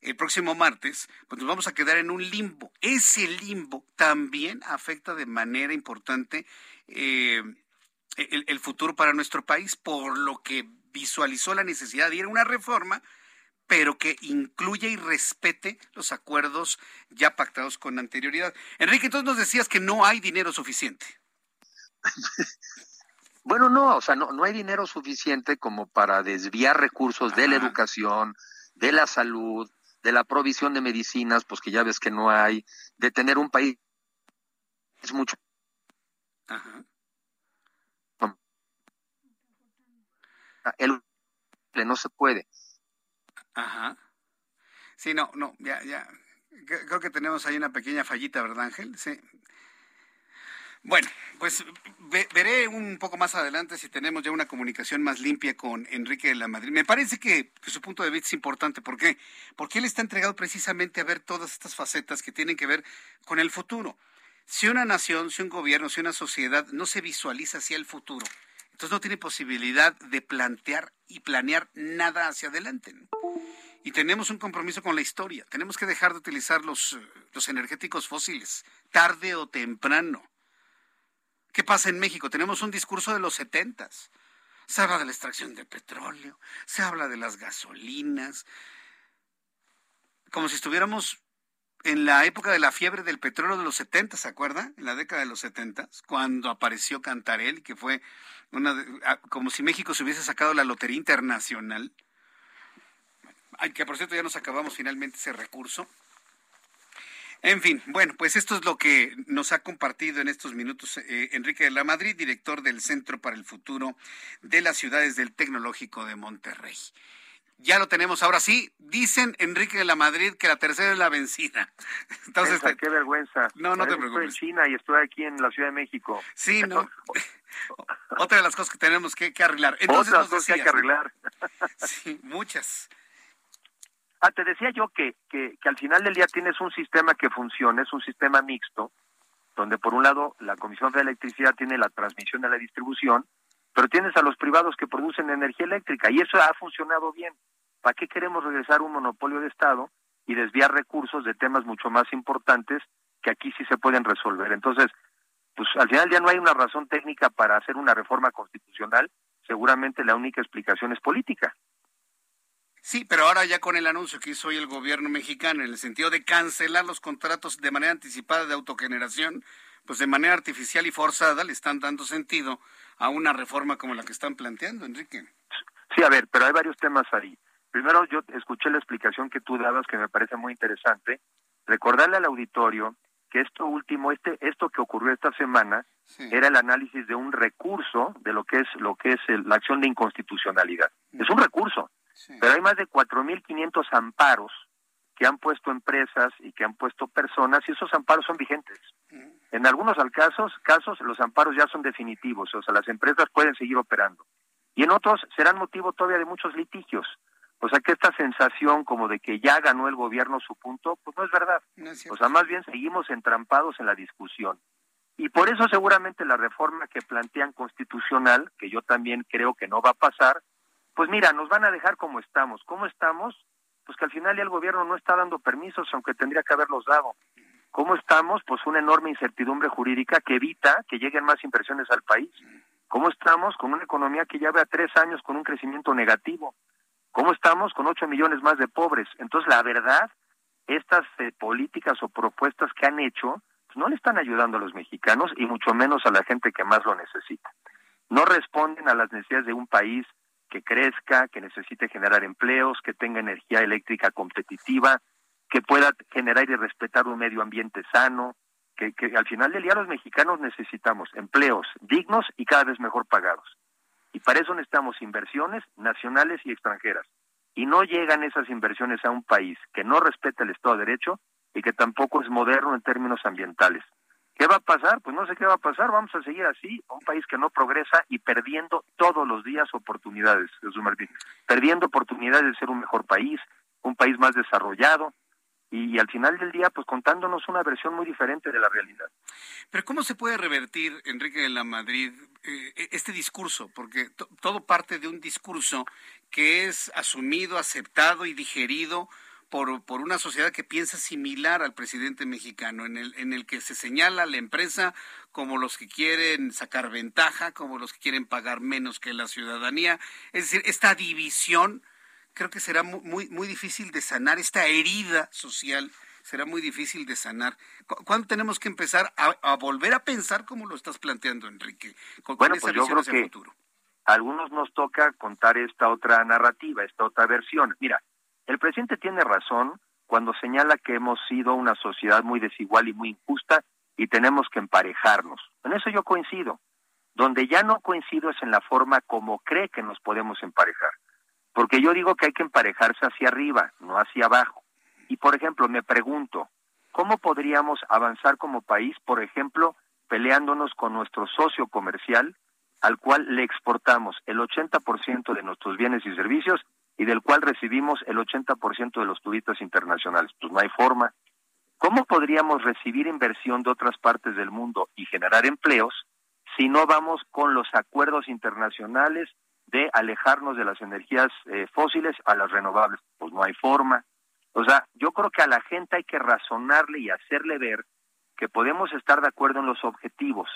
el próximo martes, pues nos vamos a quedar en un limbo. Ese limbo también afecta de manera importante eh, el, futuro para nuestro país, por lo que visualizó la necesidad de ir a una reforma, pero que incluya y respete los acuerdos ya pactados con anterioridad. Enrique, entonces nos decías que no hay dinero suficiente. Bueno, no, o sea, no, no hay dinero suficiente como para desviar recursos de la educación, de la salud, de la provisión de medicinas, pues que ya ves que no hay, de tener un país es mucho. Ajá. El no se puede. Ajá. Sí, no, no, ya, ya. Creo que tenemos ahí una pequeña fallita, ¿verdad, Ángel? Sí. Bueno, pues veré un poco más adelante si tenemos ya una comunicación más limpia con Enrique de la Madrid. Me parece que, su punto de vista es importante. ¿Por qué? Porque él está entregado precisamente a ver todas estas facetas que tienen que ver con el futuro. Si una nación, si un gobierno, si una sociedad no se visualiza hacia el futuro, entonces no tiene posibilidad de plantear y planear nada hacia adelante. Y tenemos un compromiso con la historia. Tenemos que dejar de utilizar los, los energéticos fósiles, tarde o temprano. ¿Qué pasa en México? Tenemos un discurso de los setentas. Se habla de la extracción de petróleo, se habla de las gasolinas, como si estuviéramos en la época de la fiebre del petróleo de los 70, ¿se acuerda? En la década de los 70, cuando apareció Cantarel, que fue una ah, como si México se hubiese sacado la lotería internacional. Ay, que por cierto ya nos acabamos finalmente ese recurso. En fin, bueno, pues esto es lo que nos ha compartido en estos minutos eh, Enrique de la Madrid, director del Centro para el Futuro de las Ciudades del Tecnológico de Monterrey. Ya lo tenemos ahora sí. Dicen Enrique de la Madrid que la tercera es la vencida. Entonces, qué vergüenza. No, no te preocupes. Estoy en China y estoy aquí en la Ciudad de México. Sí, no. Otra de las cosas que tenemos que, arreglar. Entonces, Otras cosas que hay que arreglar. Sí, muchas. Ah, te decía yo que, que, que, al final del día tienes un sistema que funciona, es un sistema mixto, donde por un lado la Comisión de Electricidad tiene la transmisión de la distribución, pero tienes a los privados que producen energía eléctrica y eso ha funcionado bien. ¿Para qué queremos regresar a un monopolio de Estado y desviar recursos de temas mucho más importantes que aquí sí se pueden resolver? Entonces, pues al final ya no hay una razón técnica para hacer una reforma constitucional, seguramente la única explicación es política. Sí, pero ahora ya con el anuncio que hizo hoy el gobierno mexicano en el sentido de cancelar los contratos de manera anticipada de autogeneración, pues de manera artificial y forzada le están dando sentido a una reforma como la que están planteando, Enrique. Sí, a ver, pero hay varios temas ahí. Primero, yo escuché la explicación que tú dabas que me parece muy interesante. Recordarle al auditorio que esto último, este, esto que ocurrió esta semana, era el análisis de un recurso de lo que es lo que es la acción de inconstitucionalidad. Es un recurso, pero hay más de 4.500 amparos que han puesto empresas y que han puesto personas y esos amparos son vigentes. En algunos casos, casos los amparos ya son definitivos, o sea, las empresas pueden seguir operando. Y en otros serán motivo todavía de muchos litigios. O sea que esta sensación como de que ya ganó el gobierno su punto, pues no es verdad. o sea, más bien seguimos entrampados en la discusión. Y por eso seguramente la reforma que plantean constitucional, que yo también creo que no va a pasar, pues mira, nos van a dejar como estamos. ¿Cómo estamos? Pues que al final ya el gobierno no está dando permisos, aunque tendría que haberlos dado. ¿Cómo estamos? Pues una enorme incertidumbre jurídica que evita que lleguen más inversiones al país. ¿Cómo estamos? Con una economía que ya ve a tres años con un crecimiento negativo. ¿Cómo estamos? Con ocho millones más de pobres. Entonces, la verdad, estas eh, políticas o propuestas que han hecho pues no le están ayudando a los mexicanos y mucho menos a la gente que más lo necesita. No responden a las necesidades de un país que crezca, que necesite generar empleos, que tenga energía eléctrica competitiva, que pueda generar y respetar un medio ambiente sano, que, que al final del día los mexicanos necesitamos empleos dignos y cada vez mejor pagados. Y para eso necesitamos inversiones nacionales y extranjeras. Y no llegan esas inversiones a un país que no respeta el Estado de Derecho y que tampoco es moderno en términos ambientales. ¿Qué va a pasar? Pues no sé qué va a pasar. Vamos a seguir así, un país que no progresa y perdiendo todos los días oportunidades, Jesús Martín. Perdiendo oportunidades de ser un mejor país, un país más desarrollado, y, al final del día, pues contándonos una versión muy diferente de la realidad. Pero ¿cómo se puede revertir, Enrique de la Madrid, eh, e, este discurso? Porque todo parte de un discurso que es asumido, aceptado y digerido por, por una sociedad que piensa similar al presidente mexicano, en el, en el que se señala a la empresa como los que quieren sacar ventaja, como los que quieren pagar menos que la ciudadanía. Es decir, esta división creo que será muy, muy difícil de sanar esta herida social será muy difícil de sanar. ¿Cuándo tenemos que empezar a, volver a pensar como lo estás planteando, Enrique? Con, bueno, pues yo creo que futuro? a algunos nos toca contar esta otra narrativa, esta otra versión. Mira, el presidente tiene razón cuando señala que hemos sido una sociedad muy desigual y muy injusta y tenemos que emparejarnos. En eso yo coincido. Donde ya no coincido es en la forma como cree que nos podemos emparejar. Porque yo digo que hay que emparejarse hacia arriba, no hacia abajo. Y por ejemplo, me pregunto, ¿cómo podríamos avanzar como país, por ejemplo, peleándonos con nuestro socio comercial, al cual le exportamos el 80% de nuestros bienes y servicios y del cual recibimos el 80% de los turistas internacionales? Pues no hay forma. ¿Cómo podríamos recibir inversión de otras partes del mundo y generar empleos si no vamos con los acuerdos internacionales de alejarnos de las energías eh, fósiles a las renovables. Pues no hay forma. O sea, yo creo que a la gente hay que razonarle y hacerle ver que podemos estar de acuerdo en los objetivos,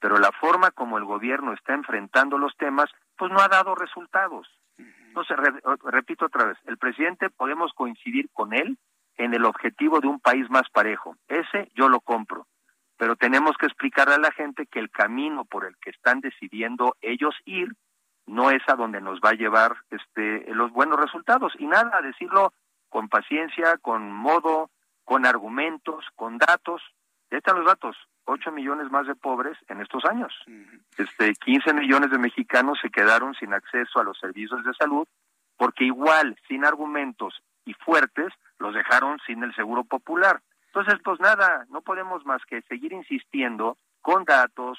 pero la forma como el gobierno está enfrentando los temas, pues no ha dado resultados. Entonces, repito otra vez, el presidente podemos coincidir con él en el objetivo de un país más parejo. Ese yo lo compro. Pero tenemos que explicarle a la gente que el camino por el que están decidiendo ellos ir no es a donde nos va a llevar este los buenos resultados y nada decirlo con paciencia, con modo, con argumentos, con datos. Ya están los datos. 8 millones más de pobres en estos años. Este 15 millones de mexicanos se quedaron sin acceso a los servicios de salud porque igual sin argumentos y fuertes los dejaron sin el seguro popular. Entonces, pues nada, no podemos más que seguir insistiendo con datos,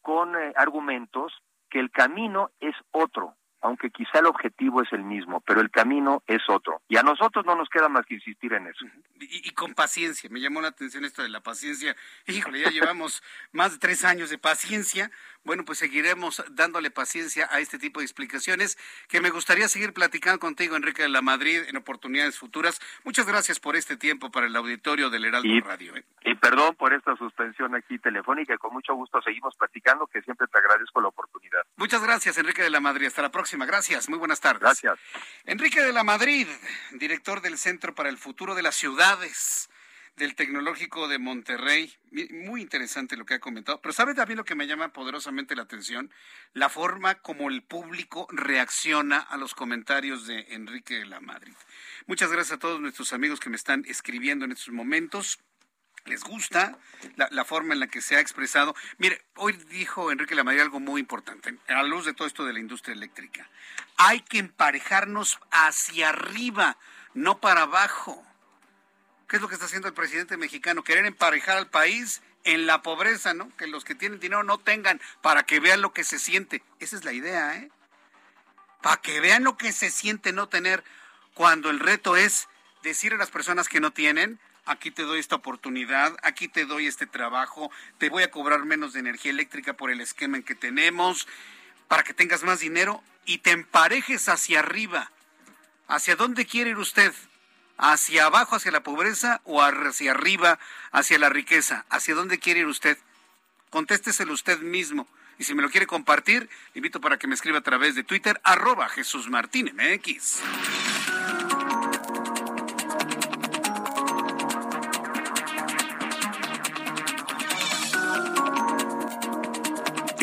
con eh, argumentos que el camino es otro. Aunque quizá el objetivo es el mismo, pero el camino es otro. Y a nosotros no nos queda más que insistir en eso. Y, con paciencia, me llamó la atención esto de la paciencia. Híjole, ya llevamos más de tres años de paciencia. Bueno, pues seguiremos dándole paciencia a este tipo de explicaciones que me gustaría seguir platicando contigo, Enrique de la Madrid, en oportunidades futuras. Muchas gracias por este tiempo para el auditorio del Heraldo Radio. ¿eh? Y perdón por esta suspensión aquí telefónica, con mucho gusto seguimos platicando, que siempre te agradezco la oportunidad. Muchas gracias, Enrique de la Madrid. Hasta la próxima. Gracias. Muy buenas tardes. Gracias. Enrique de la Madrid, director del Centro para el Futuro de las Ciudades del Tecnológico de Monterrey. Muy interesante lo que ha comentado. Pero ¿sabe también lo que me llama poderosamente la atención? La forma como el público reacciona a los comentarios de Enrique de la Madrid. Muchas gracias a todos nuestros amigos que me están escribiendo en estos momentos les gusta la, forma en la que se ha expresado. Mire, hoy dijo Enrique Lamadrid algo muy importante, a la luz de todo esto de la industria eléctrica. Hay que emparejarnos hacia arriba, no para abajo. ¿Qué es lo que está haciendo el presidente mexicano? Querer emparejar al país en la pobreza, ¿no? Que los que tienen dinero no tengan, para que vean lo que se siente. Esa es la idea, ¿eh? Para que vean lo que se siente no tener, cuando el reto es decir a las personas que no tienen, aquí te doy esta oportunidad, aquí te doy este trabajo, te voy a cobrar menos de energía eléctrica por el esquema en que tenemos, para que tengas más dinero y te emparejes hacia arriba. ¿Hacia dónde quiere ir usted? ¿Hacia abajo, hacia la pobreza o hacia arriba, hacia la riqueza? ¿Hacia dónde quiere ir usted? Contésteselo usted mismo. Y si me lo quiere compartir, invito para que me escriba a través de Twitter, arroba Jesús Martín MX.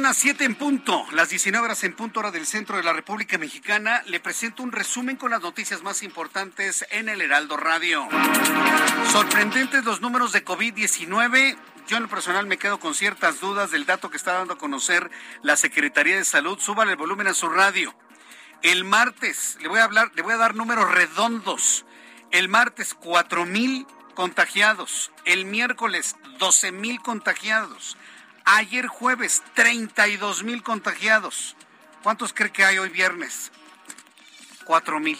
Son las 7 en punto, las 19 horas en punto hora del centro de la República Mexicana. Le presento un resumen con las noticias más importantes en el Heraldo Radio. Sorprendentes los números de COVID-19. Yo en lo personal me quedo con ciertas dudas del dato que está dando a conocer la Secretaría de Salud. Súbale el volumen a su radio. El martes, le voy a hablar, le voy a dar números redondos. El martes, 4 mil contagiados. El miércoles, 12 mil contagiados. Ayer jueves, 32 mil contagiados. ¿Cuántos cree que hay hoy viernes? 4 mil.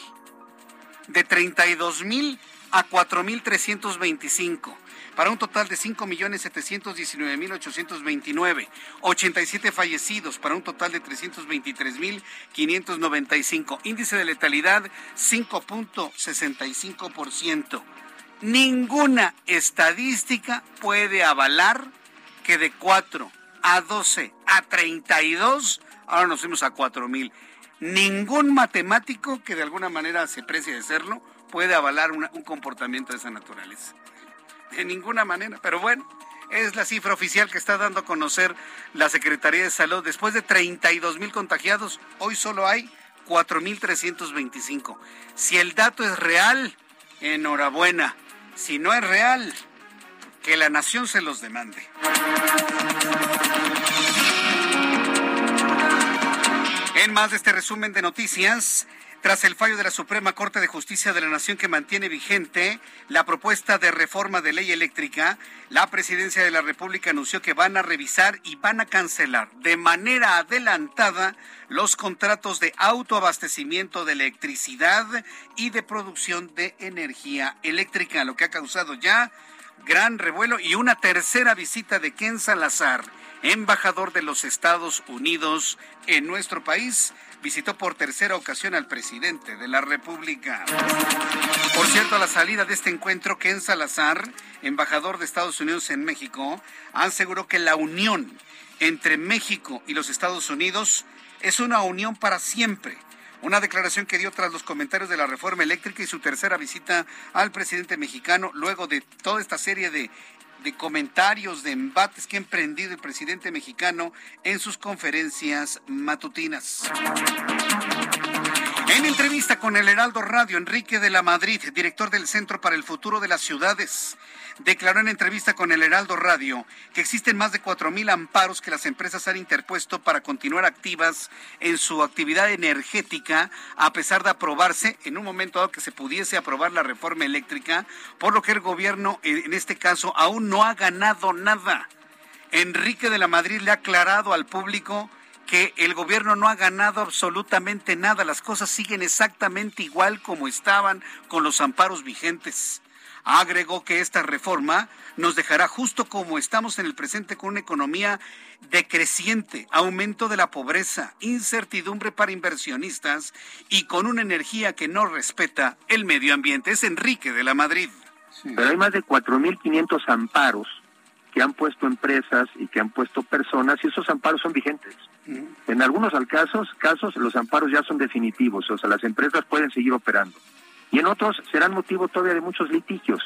De 32 mil a 4 mil 325 para un total de 5.719.829, 87 fallecidos para un total de 323.595, índice de letalidad 5.65%. Ninguna estadística puede avalar que de 4 a 12 a 32, ahora nos fuimos a 4 mil. Ningún matemático que de alguna manera se precie de serlo puede avalar un comportamiento de esa naturaleza. De ninguna manera, pero bueno, es la cifra oficial que está dando a conocer la Secretaría de Salud. Después de 32 mil contagiados, hoy solo hay 4.325. Si el dato es real, enhorabuena. Si no es real, que la nación se los demande. En más de este resumen de noticias, tras el fallo de la Suprema Corte de Justicia de la Nación que mantiene vigente la propuesta de reforma de ley eléctrica, la Presidencia de la República anunció que van a revisar y van a cancelar de manera adelantada los contratos de autoabastecimiento de electricidad y de producción de energía eléctrica, lo que ha causado ya gran revuelo y una tercera visita de Ken Salazar, embajador de los Estados Unidos en nuestro país. Visitó por tercera ocasión al presidente de la República. Por cierto, a la salida de este encuentro, Ken Salazar, embajador de Estados Unidos en México, aseguró que la unión entre México y los Estados Unidos es una unión para siempre una declaración que dio tras los comentarios de la reforma eléctrica y su tercera visita al presidente mexicano, luego de toda esta serie de, de comentarios, de embates que ha emprendido el presidente mexicano en sus conferencias matutinas. En entrevista con el Heraldo Radio, Enrique de la Madrid, director del Centro para el Futuro de las Ciudades, declaró en entrevista con el Heraldo Radio que existen más de 4.000 amparos que las empresas han interpuesto para continuar activas en su actividad energética, a pesar de aprobarse en un momento dado que se pudiese aprobar la reforma eléctrica, por lo que el gobierno en este caso aún no ha ganado nada. Enrique de la Madrid le ha aclarado al público que el gobierno no ha ganado absolutamente nada, las cosas siguen exactamente igual como estaban con los amparos vigentes. Agregó que esta reforma nos dejará justo como estamos en el presente con una economía decreciente, aumento de la pobreza, incertidumbre para inversionistas y con una energía que no respeta el medio ambiente. Es Enrique de la Madrid. Pero hay más de 4.500 amparos que han puesto empresas y que han puesto personas y esos amparos son vigentes. En algunos casos, casos los amparos ya son definitivos, o sea, las empresas pueden seguir operando y en otros serán motivo todavía de muchos litigios.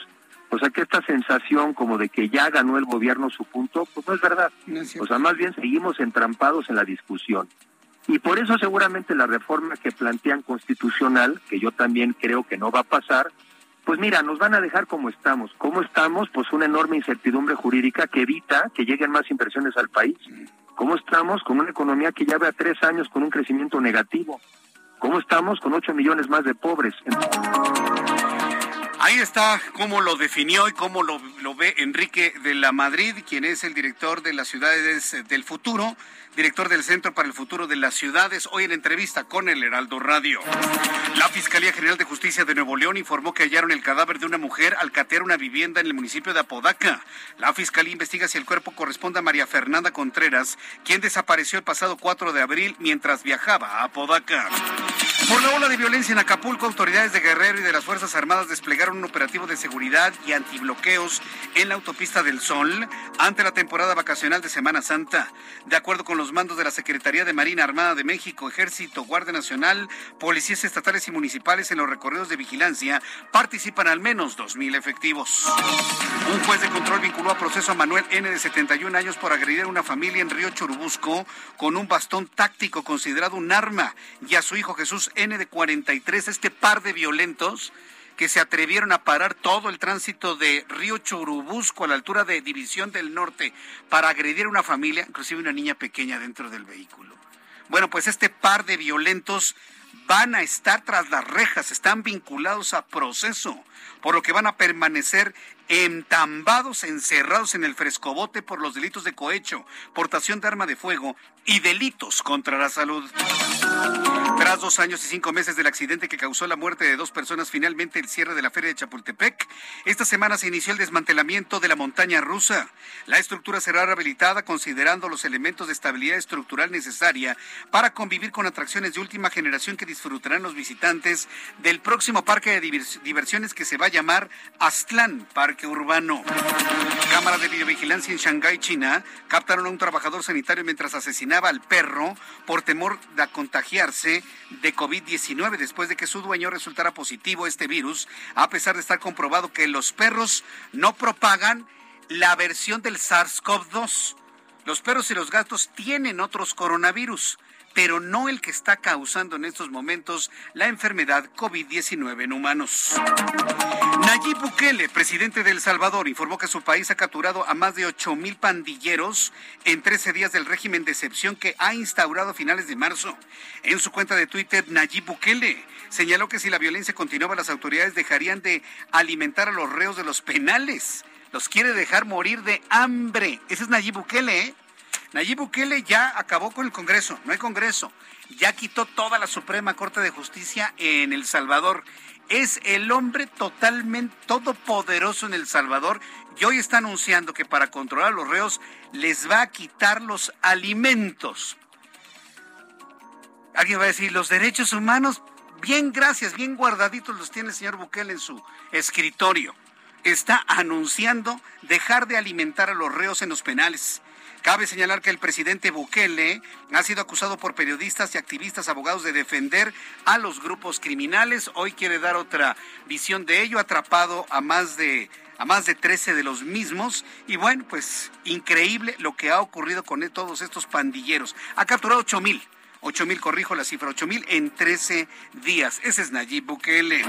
O sea que esta sensación como de que ya ganó el gobierno su punto, pues no es verdad. o sea, más bien seguimos entrampados en la discusión. Y por eso seguramente la reforma que plantean constitucional, que yo también creo que no va a pasar, pues mira, nos van a dejar como estamos. ¿Cómo estamos? Pues una enorme incertidumbre jurídica que evita que lleguen más inversiones al país. ¿Cómo estamos? Con una economía que ya ve a tres años con un crecimiento negativo. ¿Cómo estamos? Con 8 millones más de pobres. Ahí está cómo lo definió y cómo lo, lo, ve Enrique de la Madrid, quien es el director de las ciudades del futuro director del Centro para el Futuro de las Ciudades, hoy en entrevista con el Heraldo Radio. La Fiscalía General de Justicia de Nuevo León informó que hallaron el cadáver de una mujer al catear una vivienda en el municipio de Apodaca. La Fiscalía investiga si el cuerpo corresponde a María Fernanda Contreras, quien desapareció el pasado 4 de abril mientras viajaba a Apodaca. Por la ola de violencia en Acapulco, autoridades de Guerrero y de las Fuerzas Armadas desplegaron un operativo de seguridad y antibloqueos en la autopista del Sol ante la temporada vacacional de Semana Santa. De acuerdo con los los mandos de la Secretaría de Marina Armada de México, Ejército, Guardia Nacional, policías estatales y municipales en los recorridos de vigilancia participan al menos 2.000 efectivos. Un juez de control vinculó a proceso a Manuel N. de 71 años por agredir a una familia en Río Churubusco con un bastón táctico considerado un arma y a su hijo Jesús N. de 43. Este par de violentos que se atrevieron a parar todo el tránsito de Río Churubusco a la altura de División del Norte para agredir a una familia, inclusive una niña pequeña dentro del vehículo. Bueno, pues este par de violentos van a estar tras las rejas, están vinculados a proceso, por lo que van a permanecer entambados, encerrados en el frescobote por los delitos de cohecho, portación de arma de fuego y delitos contra la salud. Tras dos años y cinco meses del accidente que causó la muerte de dos personas, finalmente el cierre de la feria de Chapultepec, esta semana se inició el desmantelamiento de la montaña rusa. La estructura será rehabilitada considerando los elementos de estabilidad estructural necesaria para convivir con atracciones de última generación que disfrutarán los visitantes del próximo parque de diversiones que se va a llamar Aztlán Parque Urbano. Cámara de videovigilancia en Shanghái, China, captaron a un trabajador sanitario mientras asesinaba al perro por temor de contagiarse de COVID-19 después de que su dueño resultara positivo este virus, a pesar de estar comprobado que los perros no propagan la versión del SARS-CoV-2. Los perros y los gatos tienen otros coronavirus, pero no el que está causando en estos momentos la enfermedad COVID-19 en humanos. Nayib Bukele, presidente de El Salvador, informó que su país ha capturado a más de 8 mil pandilleros en 13 días del régimen de excepción que ha instaurado a finales de marzo. En su cuenta de Twitter, Nayib Bukele señaló que si la violencia continuaba, las autoridades dejarían de alimentar a los reos de los penales. Los quiere dejar morir de hambre. Ese es Nayib Bukele, ¿eh? Nayib Bukele ya acabó con el Congreso, no hay Congreso, ya quitó toda la Suprema Corte de Justicia en El Salvador es el hombre totalmente todopoderoso en El Salvador y hoy está anunciando que para controlar a los reos les va a quitar los alimentos. Alguien va a decir, los derechos humanos, bien gracias, bien guardaditos los tiene el señor Bukele en su escritorio. Está anunciando dejar de alimentar a los reos en los penales. Cabe señalar que el presidente Bukele ha sido acusado por periodistas y activistas abogados de defender a los grupos criminales. Hoy quiere dar otra visión de ello, atrapado a más de a más de 13 de los mismos. Y bueno, pues increíble lo que ha ocurrido con todos estos pandilleros. Ha capturado 8 mil 8 mil, corrijo la cifra, 8 mil en 13 días. Ese es Nayib Bukele.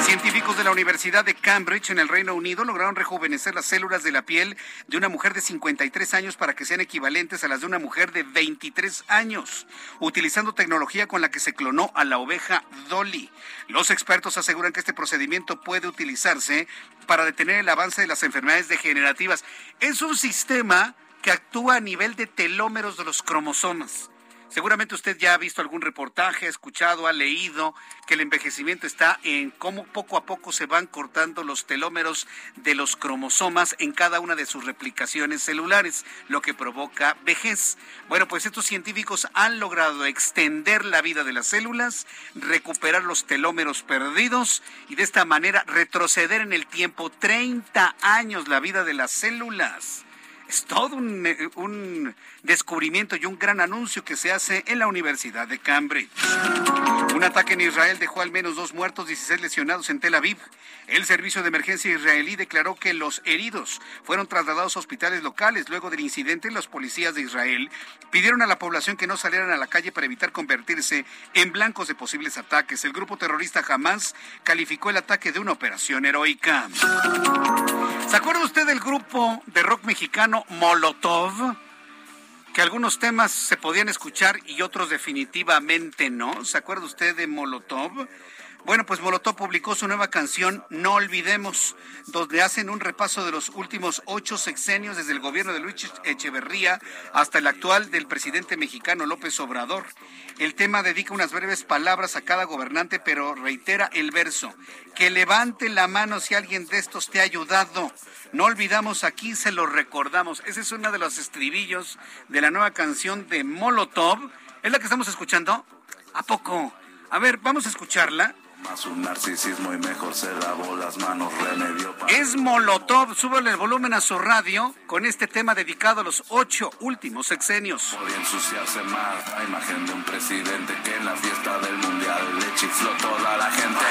Científicos de la Universidad de Cambridge en el Reino Unido lograron rejuvenecer las células de la piel de una mujer de 53 años para que sean equivalentes a las de una mujer de 23 años, utilizando tecnología con la que se clonó a la oveja Dolly. Los expertos aseguran que este procedimiento puede utilizarse para detener el avance de las enfermedades degenerativas. Es un sistema que actúa a nivel de telómeros de los cromosomas. Seguramente usted ya ha visto algún reportaje, ha escuchado, ha leído que el envejecimiento está en cómo poco a poco se van cortando los telómeros de los cromosomas en cada una de sus replicaciones celulares, lo que provoca vejez. Bueno, pues estos científicos han logrado extender la vida de las células, recuperar los telómeros perdidos y de esta manera retroceder en el tiempo 30 años la vida de las células. Es todo eh, un, descubrimiento y un gran anuncio que se hace en la Universidad de Cambridge. Un ataque en Israel dejó al menos dos muertos, 16 lesionados en Tel Aviv. El servicio de emergencia israelí declaró que los heridos fueron trasladados a hospitales locales. Luego del incidente, los policías de Israel pidieron a la población que no salieran a la calle para evitar convertirse en blancos de posibles ataques. El grupo terrorista Hamas calificó el ataque de una operación heroica. ¿Se acuerda usted del grupo de rock mexicano Molotov? Que algunos temas se podían escuchar y otros definitivamente no. ¿Se acuerda usted de Molotov? Bueno, pues Molotov publicó su nueva canción No Olvidemos, donde hacen un repaso de los últimos ocho sexenios desde el gobierno de Luis Echeverría hasta el actual del presidente mexicano López Obrador. El tema dedica unas breves palabras a cada gobernante, pero reitera el verso, que levante la mano si alguien de estos te ha ayudado. No olvidamos aquí, se lo recordamos. Ese es uno de los estribillos de la nueva canción de Molotov. ¿Es la que estamos escuchando? ¿A poco? A ver, vamos a escucharla. Más un narcisismo y mejor se lavó las manos, remedio Es Molotov, súbele el volumen a su radio con este tema dedicado a los ocho últimos sexenios. Podía ensuciarse más la imagen de un presidente que en la fiesta del mundial le chifló toda la gente.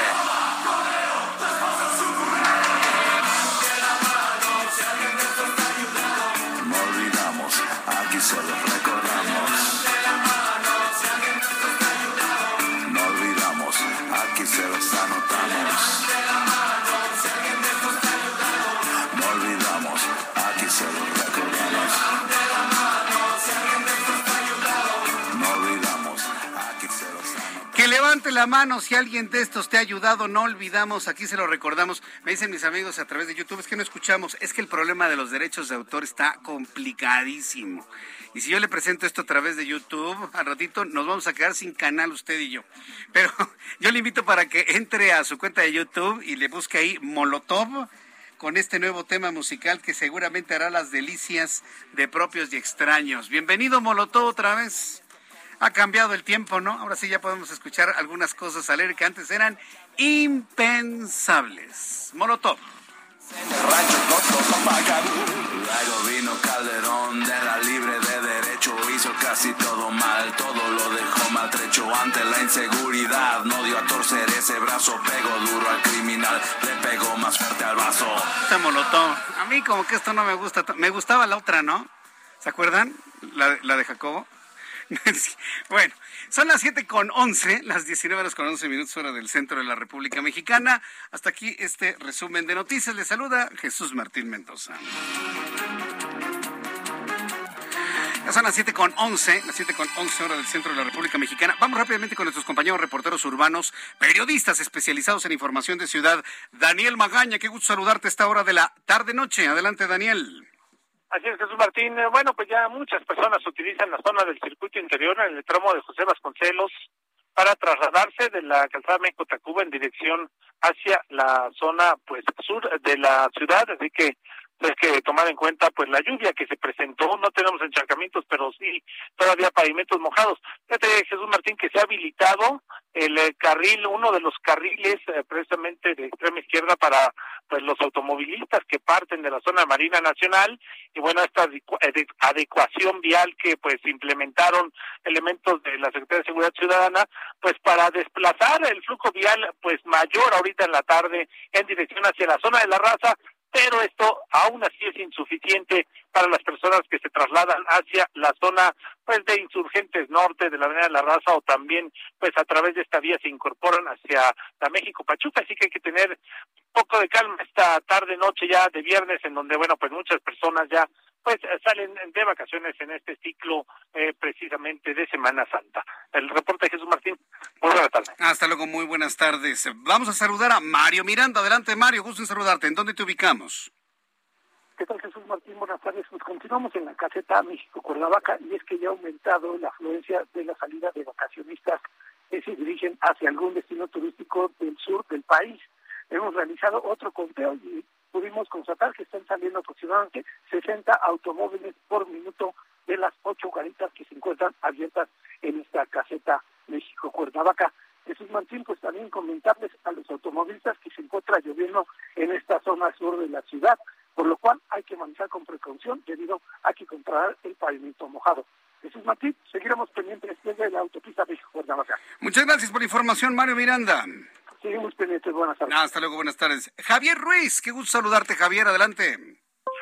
La mano si alguien de estos te ha ayudado, no olvidamos, aquí se lo recordamos. Me dicen mis amigos a través de YouTube, es que no escuchamos, es que el problema de los derechos de autor está complicadísimo. Y si yo le presento esto a través de YouTube, al ratito nos vamos a quedar sin canal usted y yo. Pero yo le invito para que entre a su cuenta de YouTube y le busque ahí Molotov con este nuevo tema musical que seguramente hará las delicias de propios y extraños. Bienvenido Molotov otra vez. Ha cambiado el tiempo, ¿no? Ahora sí ya podemos escuchar algunas cosas al leer que antes eran impensables. Molotov. Luego vino Calderón de la libre de derecho, hizo casi todo mal, todo lo dejó maltrecho ante la inseguridad, no dio a torcer ese brazo, pegó duro al criminal, le pegó más fuerte al vaso. Se molotó. A mí como que esto no me gusta, me gustaba la otra, ¿no? ¿Se acuerdan? La, la de Jacobo. bueno, son las 7 con 11, las 19 horas con 11 minutos hora del centro de la República Mexicana. Hasta aquí este resumen de noticias. Le saluda Jesús Martín Mendoza. Ya son las 7 con 11, las 7 con 11 horas del centro de la República Mexicana. Vamos rápidamente con nuestros compañeros reporteros urbanos, periodistas especializados en información de ciudad. Daniel Magaña, qué gusto saludarte a esta hora de la tarde-noche. Adelante, Daniel. Así es, Jesús Martín. Bueno, pues ya muchas personas utilizan la zona del circuito interior en el tramo de José Vasconcelos, para trasladarse de la calzada México-Tacuba en dirección hacia la zona pues sur de la ciudad, así que hay que tomar en cuenta pues la lluvia que se presentó, no tenemos encharcamientos, pero sí todavía pavimentos mojados. Fíjate, Jesús Martín, que se ha habilitado el eh, carril, uno de los carriles eh, precisamente de extrema izquierda para pues los automovilistas que parten de la zona marina nacional. Y bueno, esta adecuación vial que pues implementaron elementos de la Secretaría de Seguridad Ciudadana, pues para desplazar el flujo vial pues mayor ahorita en la tarde en dirección hacia la zona de la raza pero esto aún así es insuficiente para las personas que se trasladan hacia la zona pues de insurgentes norte de la avenida de la raza o también pues a través de esta vía se incorporan hacia la México Pachuca. Así que hay que tener un poco de calma esta tarde noche ya de viernes en donde bueno pues muchas personas ya pues salen de vacaciones en este ciclo eh, precisamente de Semana Santa. El reporte de Jesús Martín. Muy buenas tardes. Hasta luego, muy buenas tardes. Vamos a saludar a Mario Miranda. Adelante, Mario, gusto en saludarte. ¿En dónde te ubicamos? ¿Qué tal, Jesús Martín? Buenas tardes. Pues continuamos en la caseta México-Cuernavaca y es que ya ha aumentado la afluencia de la salida de vacacionistas que se dirigen hacia algún destino turístico del sur del país. Hemos realizado otro conteo y pudimos constatar que están saliendo aproximadamente 60 automóviles por minuto de las ocho garitas que se encuentran abiertas en esta caseta México-Cuernavaca. Jesús Martín, pues también comentarles a los automovilistas que se encuentra lloviendo en esta zona sur de la ciudad, por lo cual hay que manejar con precaución debido a que controlar el pavimento mojado. Jesús Martín, seguiremos pendientes desde la autopista México-Cuernavaca. Muchas gracias por la información, Mario Miranda. Seguimos pendientes, buenas tardes. hasta luego, buenas tardes. Javier Ruiz, qué gusto saludarte, Javier, adelante.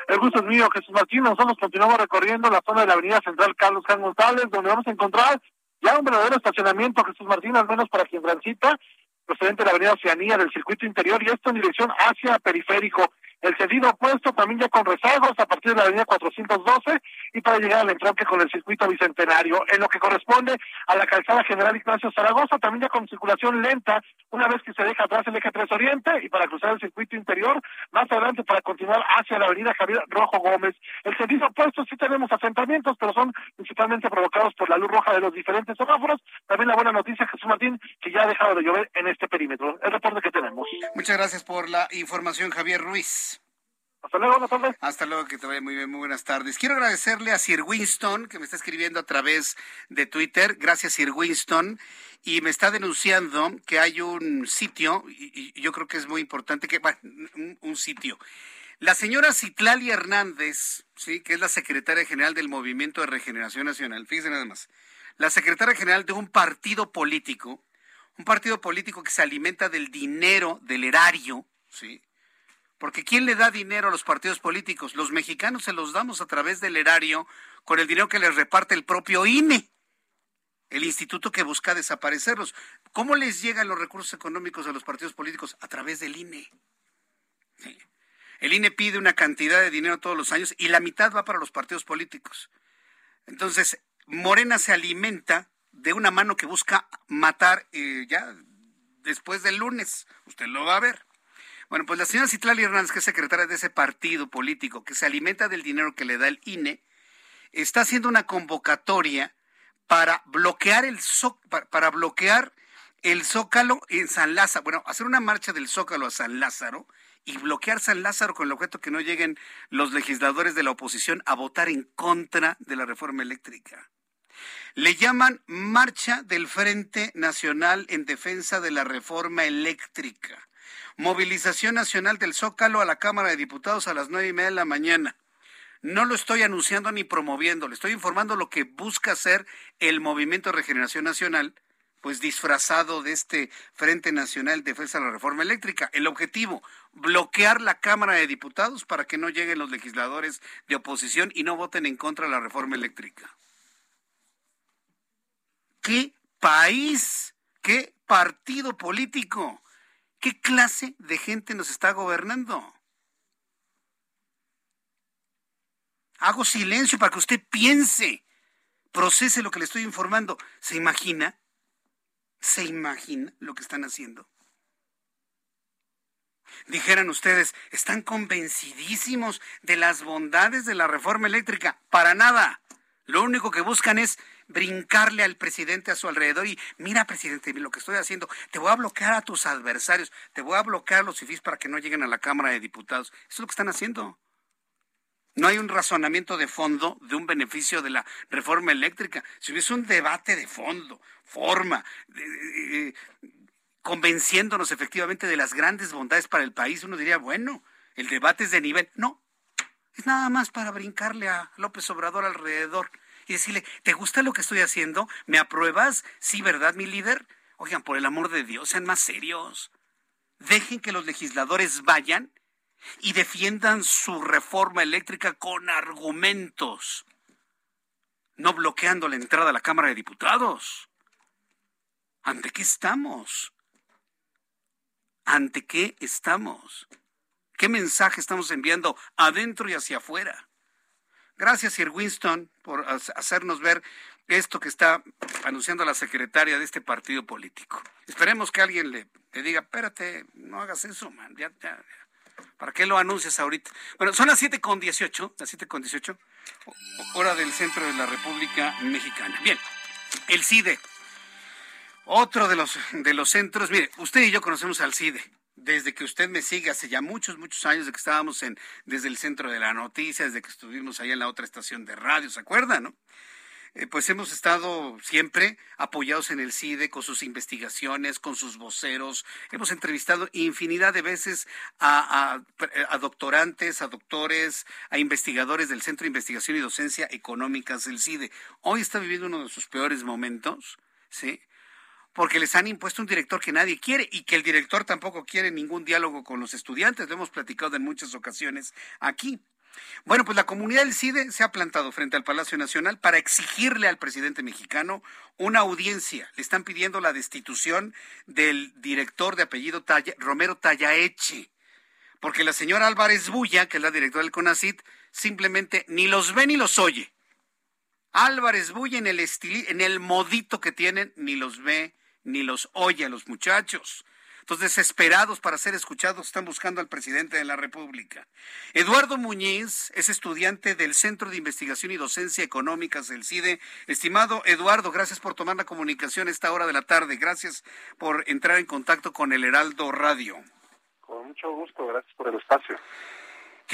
El gusto es mío, Jesús Martín. Nosotros continuamos recorriendo la zona de la avenida central Carlos Can González, donde vamos a encontrar ya un verdadero estacionamiento, Jesús Martín, al menos para quien transita, procedente de la avenida Oceanía del circuito interior y esto en dirección hacia periférico. El sentido opuesto también ya con rezagos a partir de la avenida 412 y para llegar al entronque con el circuito bicentenario. En lo que corresponde a la calzada General Ignacio Zaragoza, también ya con circulación lenta, una vez que se deja atrás el eje 3 Oriente y para cruzar el circuito interior, más adelante para continuar hacia la avenida Javier Rojo Gómez. El sentido opuesto sí tenemos asentamientos, pero son principalmente provocados por la luz roja de los diferentes semáforos. También la buena noticia, Jesús Martín, que ya ha dejado de llover en este perímetro. El reporte que tenemos. Muchas gracias por la información, Javier Ruiz. Hasta luego, buenas tardes. Hasta luego, que te vaya muy bien, muy buenas tardes. Quiero agradecerle a Sir Winston, que me está escribiendo a través de Twitter. Gracias, Sir Winston. Y me está denunciando que hay un sitio, y, yo creo que es muy importante que, bueno, un, sitio. La señora Citlali Hernández, sí, que es la secretaria general del Movimiento de Regeneración Nacional, fíjense nada más, la secretaria general de un partido político, un partido político que se alimenta del dinero, del erario, sí, porque ¿quién le da dinero a los partidos políticos? Los mexicanos se los damos a través del erario con el dinero que les reparte el propio INE, el instituto que busca desaparecerlos. ¿Cómo les llegan los recursos económicos a los partidos políticos? A través del INE. El INE pide una cantidad de dinero todos los años y la mitad va para los partidos políticos. Entonces, Morena se alimenta de una mano que busca matar eh, ya después del lunes. Usted lo va a ver. Bueno, pues la señora Citlali Hernández, que es secretaria de ese partido político que se alimenta del dinero que le da el INE, está haciendo una convocatoria para bloquear el para bloquear el Zócalo en San Lázaro, bueno, hacer una marcha del Zócalo a San Lázaro y bloquear San Lázaro con el objeto que no lleguen los legisladores de la oposición a votar en contra de la reforma eléctrica. Le llaman Marcha del Frente Nacional en Defensa de la Reforma Eléctrica. Movilización nacional del Zócalo a la Cámara de Diputados a las nueve y media de la mañana. No lo estoy anunciando ni promoviendo, le estoy informando lo que busca hacer el Movimiento de Regeneración Nacional, pues disfrazado de este Frente Nacional de Defensa de la Reforma Eléctrica. El objetivo, bloquear la Cámara de Diputados para que no lleguen los legisladores de oposición y no voten en contra de la reforma eléctrica. ¿Qué país? ¿Qué partido político? ¿Qué clase de gente nos está gobernando? Hago silencio para que usted piense, procese lo que le estoy informando. ¿Se imagina? ¿Se imagina lo que están haciendo? Dijeran ustedes, están convencidísimos de las bondades de la reforma eléctrica. Para nada. Lo único que buscan es brincarle al presidente a su alrededor y mira, presidente, lo que estoy haciendo, te voy a bloquear a tus adversarios, te voy a bloquear a los cifis para que no lleguen a la Cámara de Diputados. Eso es lo que están haciendo. No hay un razonamiento de fondo de un beneficio de la reforma eléctrica. Si hubiese un debate de fondo, forma, convenciéndonos efectivamente de las grandes bondades para el país, uno diría, bueno, el debate es de nivel. No, es nada más para brincarle a López Obrador alrededor y decirle, ¿te gusta lo que estoy haciendo? ¿Me apruebas? Sí, ¿verdad, mi líder? Oigan, por el amor de Dios, sean más serios. Dejen que los legisladores vayan y defiendan su reforma eléctrica con argumentos, no bloqueando la entrada a la Cámara de Diputados. ¿Ante qué estamos? ¿Ante qué estamos? ¿Qué mensaje estamos enviando adentro y hacia afuera? Gracias, Sir Winston, por hacernos ver esto que está anunciando la secretaria de este partido político. Esperemos que alguien le, diga, espérate, no hagas eso, man, ya, ya, ya. ¿Para qué lo anuncias ahorita? Bueno, son las 7 con 18, las 7 con 18, hora del centro de la República Mexicana. Bien, el CIDE, otro de los, de los centros, mire, usted y yo conocemos al CIDE. Desde que usted me sigue hace ya muchos, muchos años de que estábamos en, desde el centro de la noticia, desde que estuvimos allá en la otra estación de radio, ¿se acuerda, no? Eh, pues hemos estado siempre apoyados en el CIDE con sus investigaciones, con sus voceros. Hemos entrevistado infinidad de veces a, doctorantes, a doctores, a investigadores del Centro de Investigación y Docencia Económicas del CIDE. Hoy está viviendo uno de sus peores momentos, ¿sí? Porque les han impuesto un director que nadie quiere y que el director tampoco quiere ningún diálogo con los estudiantes. Lo hemos platicado en muchas ocasiones aquí. Bueno, pues la comunidad del CIDE se ha plantado frente al Palacio Nacional para exigirle al presidente mexicano una audiencia. Le están pidiendo la destitución del director de apellido Romero Tallaeche, porque la señora Álvarez Bulla, que es la directora del CONACIT, simplemente ni los ve ni los oye. Álvarez Bulla en el, en el modito que tienen, ni los ve ni los oye a los muchachos. Entonces, desesperados para ser escuchados, están buscando al presidente de la República. Eduardo Muñiz es estudiante del Centro de Investigación y Docencia Económicas del CIDE. Estimado Eduardo, gracias por tomar la comunicación a esta hora de la tarde. Gracias por entrar en contacto con el Heraldo Radio. Con mucho gusto, gracias por el espacio.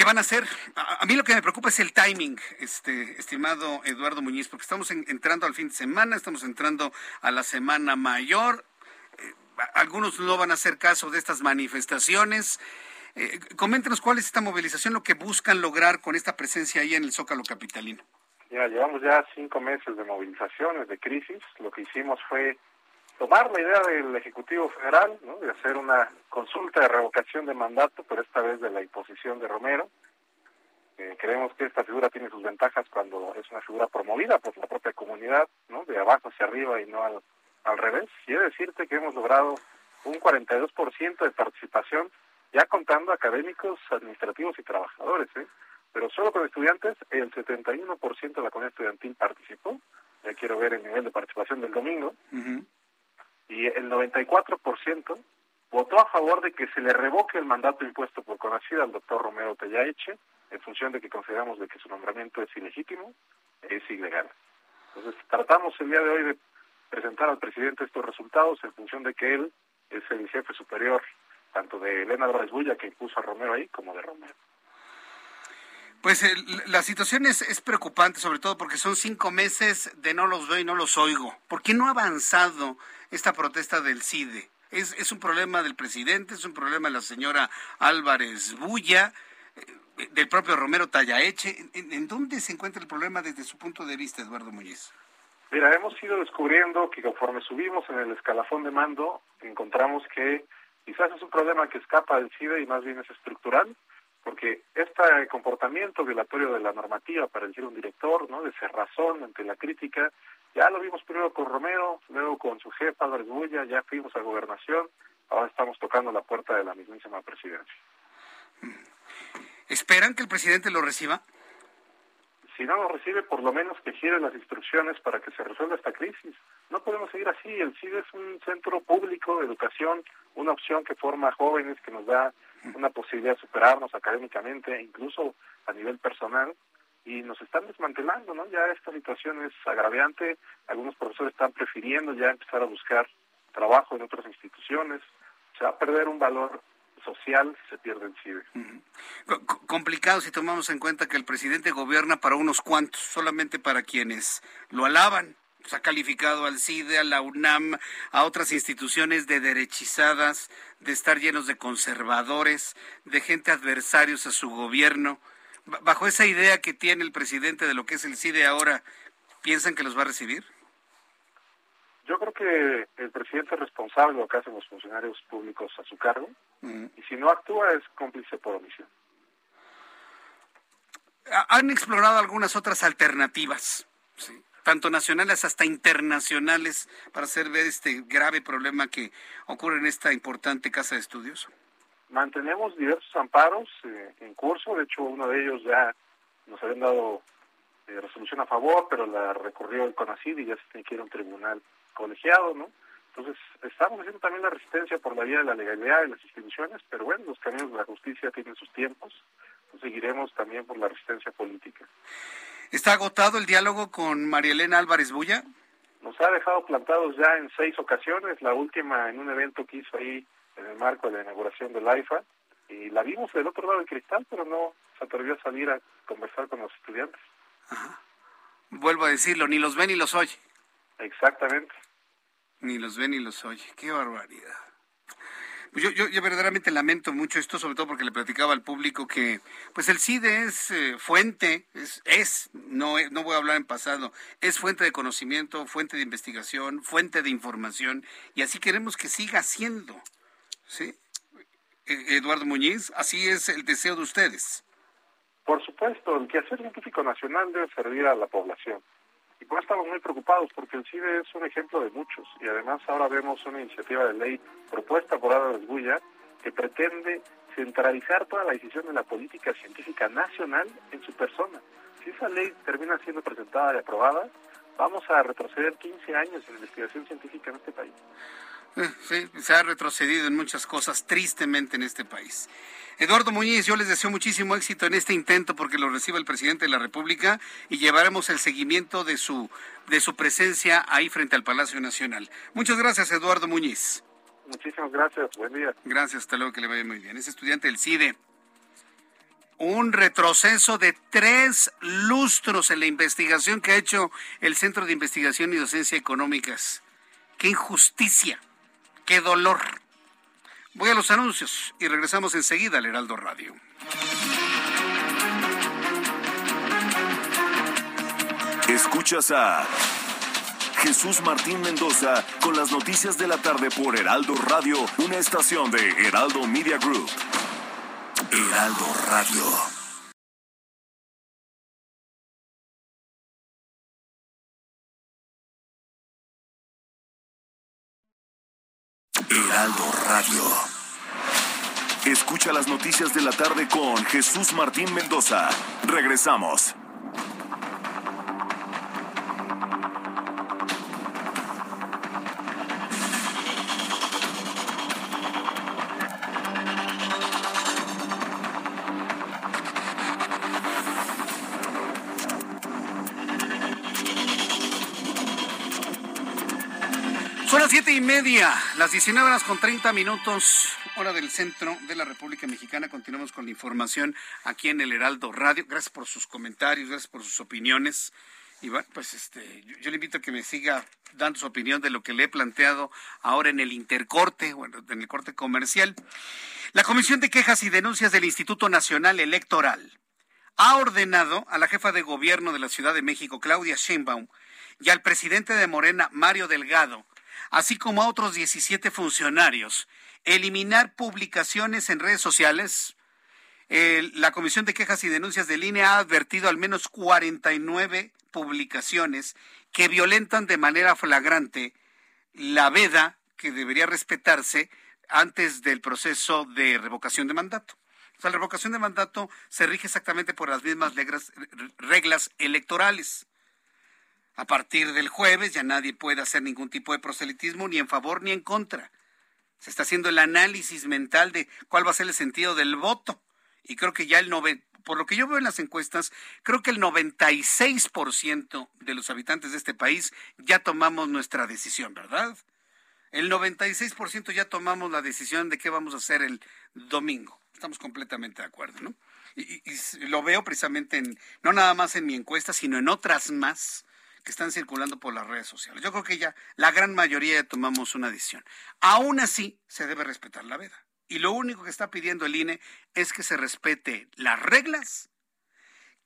¿Qué van a hacer? A, mí lo que me preocupa es el timing, este, estimado Eduardo Muñiz, porque estamos entrando al fin de semana, estamos entrando a la semana mayor algunos no van a hacer caso de estas manifestaciones. Eh, coméntenos cuál es esta movilización, lo que buscan lograr con esta presencia ahí en el Zócalo Capitalino. Ya, llevamos ya cinco meses de movilizaciones, de crisis. Lo que hicimos fue tomar la idea del Ejecutivo Federal, de hacer una consulta de revocación de mandato, pero esta vez de la imposición de Romero. Eh, creemos que esta figura tiene sus ventajas cuando es una figura promovida por la propia comunidad, ¿no? de abajo hacia arriba y no al al revés, quiero decirte que hemos logrado un 42% de participación, ya contando académicos, administrativos y trabajadores, ¿eh? pero solo con estudiantes el 71% de la comunidad estudiantil participó, ya quiero ver el nivel de participación del domingo, y el 94% votó a favor de que se le revoque el mandato impuesto por conocida al doctor Romero Tellaeche, en función de que consideramos de que su nombramiento es ilegítimo, es ilegal. Entonces tratamos el día de hoy de presentar al presidente estos resultados en función de que él es el jefe superior tanto de Elena Álvarez Bulla que impuso a Romero ahí como de Romero. Pues la situación es, es, preocupante, sobre todo porque son cinco meses de no los veo y no los oigo. ¿Por qué no ha avanzado esta protesta del CIDE? ¿Es, es un problema del presidente? ¿Es un problema de la señora Álvarez Bulla? Eh, ¿Del propio Romero Tallaeche? ¿En, ¿En, dónde se encuentra el problema desde su punto de vista, Eduardo Muñiz? Mira, hemos ido descubriendo que conforme subimos en el escalafón de mando, encontramos que quizás es un problema que escapa del CIDE y más bien es estructural, porque este comportamiento violatorio de la normativa para elegir un director, ¿no? de cerrazón ante la crítica, ya lo vimos primero con Romero, luego con su jefa Álvarez ya fuimos a gobernación, ahora estamos tocando la puerta de la mismísima presidencia. ¿Esperan que el presidente lo reciba? Si no lo recibe, por lo menos que gire las instrucciones para que se resuelva esta crisis. No podemos seguir así. El CIDE es un centro público de educación, una opción que forma jóvenes, que nos da una posibilidad de superarnos académicamente, incluso a nivel personal. y nos están desmantelando, ¿no? Ya esta situación es agraviante, algunos profesores están prefiriendo ya empezar a buscar trabajo en otras instituciones, se va a perder un valor social se pierde el CIDE. complicado si tomamos en cuenta que el presidente gobierna para unos cuantos, solamente para quienes lo alaban. Se ha calificado al CIDE, a la UNAM, a otras instituciones de derechizadas, de estar llenos de conservadores, de gente adversarios a su gobierno. Bajo esa idea que tiene el presidente de lo que es el CIDE ahora, ¿piensan que los va a recibir? Yo creo que el presidente es responsable que hacen los funcionarios públicos a su cargo y si no actúa es cómplice por omisión. Han explorado algunas otras alternativas, tanto nacionales hasta internacionales, para hacer ver este grave problema que ocurre en esta importante casa de estudios. Mantenemos diversos amparos eh, en curso, de hecho uno de ellos ya nos habían dado eh, resolución a favor, pero la recorrió el CONACID y ya se tiene que ir a un tribunal colegiado, ¿no? Entonces, estamos haciendo también la resistencia por la vía de la legalidad de las instituciones, pero bueno, los caminos de la justicia tienen sus tiempos, seguiremos también por la resistencia política. ¿Está agotado el diálogo con María Elena Álvarez Bulla? Nos ha dejado plantados ya en seis ocasiones, la última en un evento que hizo ahí en el marco de la inauguración del AIFA, y la vimos del otro lado del cristal, pero no se atrevió a salir a conversar con los estudiantes. Vuelvo a decirlo, ni los ve ni los oye. Exactamente. Ni los ve ni los oye. Qué barbaridad. Pues yo, yo, verdaderamente lamento mucho esto, sobre todo porque le platicaba al público que, pues el CIDE es eh, fuente, es, es no, no voy a hablar en pasado, es fuente de conocimiento, fuente de investigación, fuente de información, y así queremos que siga siendo. ¿Sí? E, Eduardo Muñiz, así es el deseo de ustedes. Por supuesto, el quehacer científico nacional debe servir a la población. Eso estamos muy preocupados, porque el CIDE es un ejemplo de muchos. Y además ahora vemos una iniciativa de ley propuesta por Álvarez Bulla que pretende centralizar toda la decisión de la política científica nacional en su persona. Si esa ley termina siendo presentada y aprobada, vamos a retroceder 15 años en investigación científica en este país. Eh, sí, se ha retrocedido en muchas cosas, tristemente, en este país. Eduardo Muñiz, yo les deseo muchísimo éxito en este intento porque lo reciba el presidente de la República y llevaremos el seguimiento de su, de su presencia ahí frente al Palacio Nacional. Muchas gracias, Eduardo Muñiz. Muchísimas gracias, buen día. Gracias, hasta luego, que le vaya muy bien. Es estudiante del CIDE. Un retroceso de tres lustros en la investigación que ha hecho el Centro de Investigación y Docencia Económicas. ¡Qué injusticia! ¡Qué dolor! Voy a los anuncios y regresamos enseguida al Heraldo Radio. Escuchas a Jesús Martín Mendoza con las noticias de la tarde por Heraldo Radio, una estación de Heraldo Media Group. Heraldo Radio. Escucha las noticias de la tarde con Jesús Martín Mendoza. Regresamos. siete y media, las 19 horas con 30 minutos, del centro de la República Mexicana. Continuamos con la información aquí en el Heraldo Radio. Gracias por sus comentarios, gracias por sus opiniones. Y bueno, pues este, yo, le invito a que me siga dando su opinión de lo que le he planteado ahora en el intercorte, bueno, en el corte comercial. La Comisión de Quejas y Denuncias del Instituto Nacional Electoral ha ordenado a la jefa de gobierno de la Ciudad de México, Claudia Sheinbaum, y al presidente de Morena, Mario Delgado, así como a otros 17 funcionarios, eliminar publicaciones en redes sociales. la Comisión de Quejas y Denuncias de Línea ha advertido al menos 49 publicaciones que violentan de manera flagrante la veda que debería respetarse antes del proceso de revocación de mandato. O sea, la revocación de mandato se rige exactamente por las mismas reglas electorales. A partir del jueves ya nadie puede hacer ningún tipo de proselitismo ni en favor ni en contra. Se está haciendo el análisis mental de cuál va a ser el sentido del voto Y creo que ya el 90, por lo que yo veo en las encuestas, creo que el 96% de los habitantes de este país ya tomamos nuestra decisión, ¿verdad? El 96% ya tomamos la decisión de qué vamos a hacer el domingo. Estamos completamente de acuerdo, ¿no? Y, lo veo precisamente en, no nada más en mi encuesta, sino en otras más que están circulando por las redes sociales. Yo creo que ya la gran mayoría ya tomamos una decisión. Aún así, se debe respetar la veda. Y lo único que está pidiendo el INE es que se respete las reglas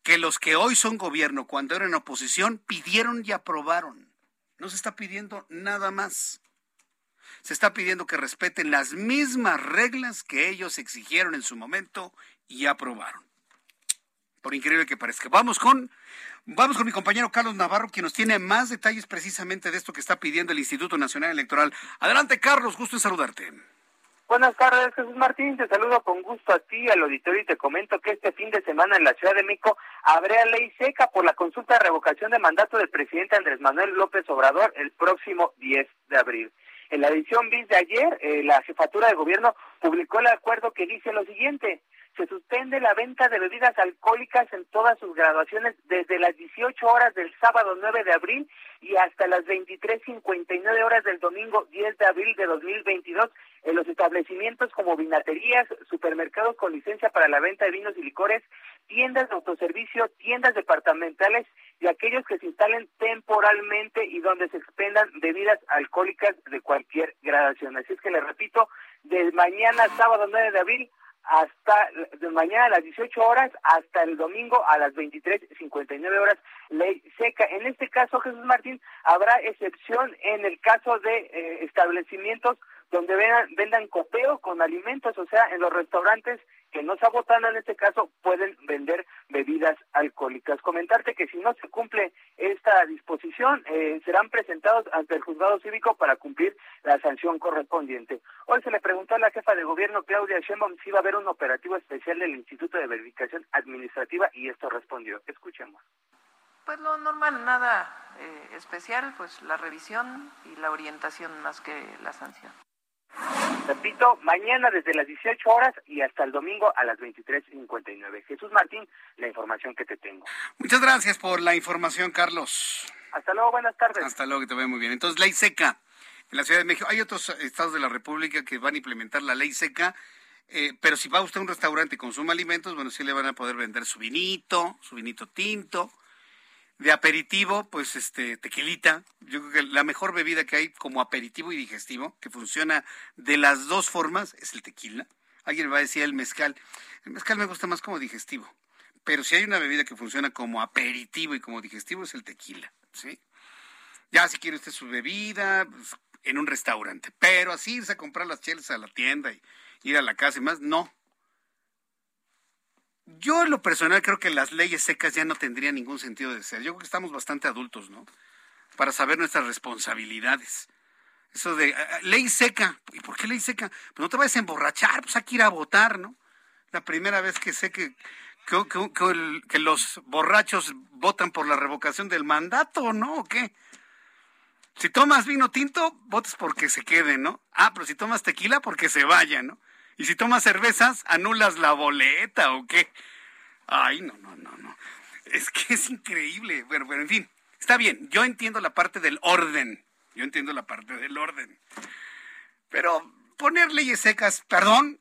que los que hoy son gobierno, cuando eran oposición, pidieron y aprobaron. No se está pidiendo nada más. Se está pidiendo que respeten las mismas reglas que ellos exigieron en su momento y aprobaron. Por increíble que parezca. Vamos con, vamos con mi compañero Carlos Navarro, quien nos tiene más detalles precisamente de esto que está pidiendo el Instituto Nacional Electoral. Adelante, Carlos, gusto en saludarte. Buenas tardes, Jesús Martín. Te saludo con gusto a ti, al auditorio, y te comento que este fin de semana en la Ciudad de México habrá ley seca por la consulta de revocación de mandato del presidente Andrés Manuel López Obrador el próximo 10 de abril. En la edición bis de ayer, eh, la jefatura de gobierno publicó el acuerdo que dice lo siguiente se suspende la venta de bebidas alcohólicas en todas sus graduaciones desde las 18 horas del sábado 9 de abril y hasta las 23.59 horas del domingo 10 de abril de 2022 en los establecimientos como vinaterías, supermercados con licencia para la venta de vinos y licores, tiendas de autoservicio, tiendas departamentales y aquellos que se instalen temporalmente y donde se expendan bebidas alcohólicas de cualquier gradación. Así es que le repito, de mañana sábado 9 de abril hasta de mañana a las 18 horas hasta el domingo a las 23.59 horas ley seca. En este caso, Jesús Martín, habrá excepción en el caso de eh, establecimientos donde vendan, vendan copeo con alimentos, o sea, en los restaurantes que no se en este caso pueden vender bebidas alcohólicas. Comentarte que si no se cumple esta disposición, eh, serán presentados ante el juzgado cívico para cumplir la sanción correspondiente. Hoy se le preguntó a la jefa de gobierno Claudia Sheinbaum si iba a haber un operativo especial del Instituto de Verificación Administrativa y esto respondió. Escuchemos. Pues lo normal, nada eh, especial, pues la revisión y la orientación más que la sanción. Repito, mañana desde las 18 horas y hasta el domingo a las 23.59. Jesús Martín, la información que te tengo. Muchas gracias por la información, Carlos. Hasta luego, buenas tardes. Hasta luego, que te vea muy bien. Entonces, ley seca. En la Ciudad de México hay otros estados de la República que van a implementar la ley seca, eh, pero si va usted a un restaurante y consume alimentos, bueno, sí le van a poder vender su vinito, su vinito tinto, de aperitivo, pues este tequilita. Yo creo que la mejor bebida que hay como aperitivo y digestivo, que funciona de las dos formas, es el tequila. Alguien va a decir el mezcal. El mezcal me gusta más como digestivo. Pero si hay una bebida que funciona como aperitivo y como digestivo, es el tequila. ¿sí? Ya si quiere usted su bebida, pues, en un restaurante. Pero así irse a comprar las chelas a la tienda y ir a la casa y más, no. Yo en lo personal creo que las leyes secas ya no tendrían ningún sentido de ser. Yo creo que estamos bastante adultos, ¿no? Para saber nuestras responsabilidades. Eso de ah, ah, ley seca. ¿Y por qué ley seca? Pues no te vayas a emborrachar, pues hay que ir a votar, ¿no? La primera vez que sé que, que, los borrachos votan por la revocación del mandato, ¿no? ¿O qué? Si tomas vino tinto, votas porque se quede, ¿no? Ah, pero si tomas tequila, porque se vaya, ¿no? Y si tomas cervezas, anulas la boleta o qué. Ay, no, no, no, no. Es que es increíble. Bueno, bueno, en fin, está bien. Yo entiendo la parte del orden. Yo entiendo la parte del orden. Pero poner leyes secas, perdón,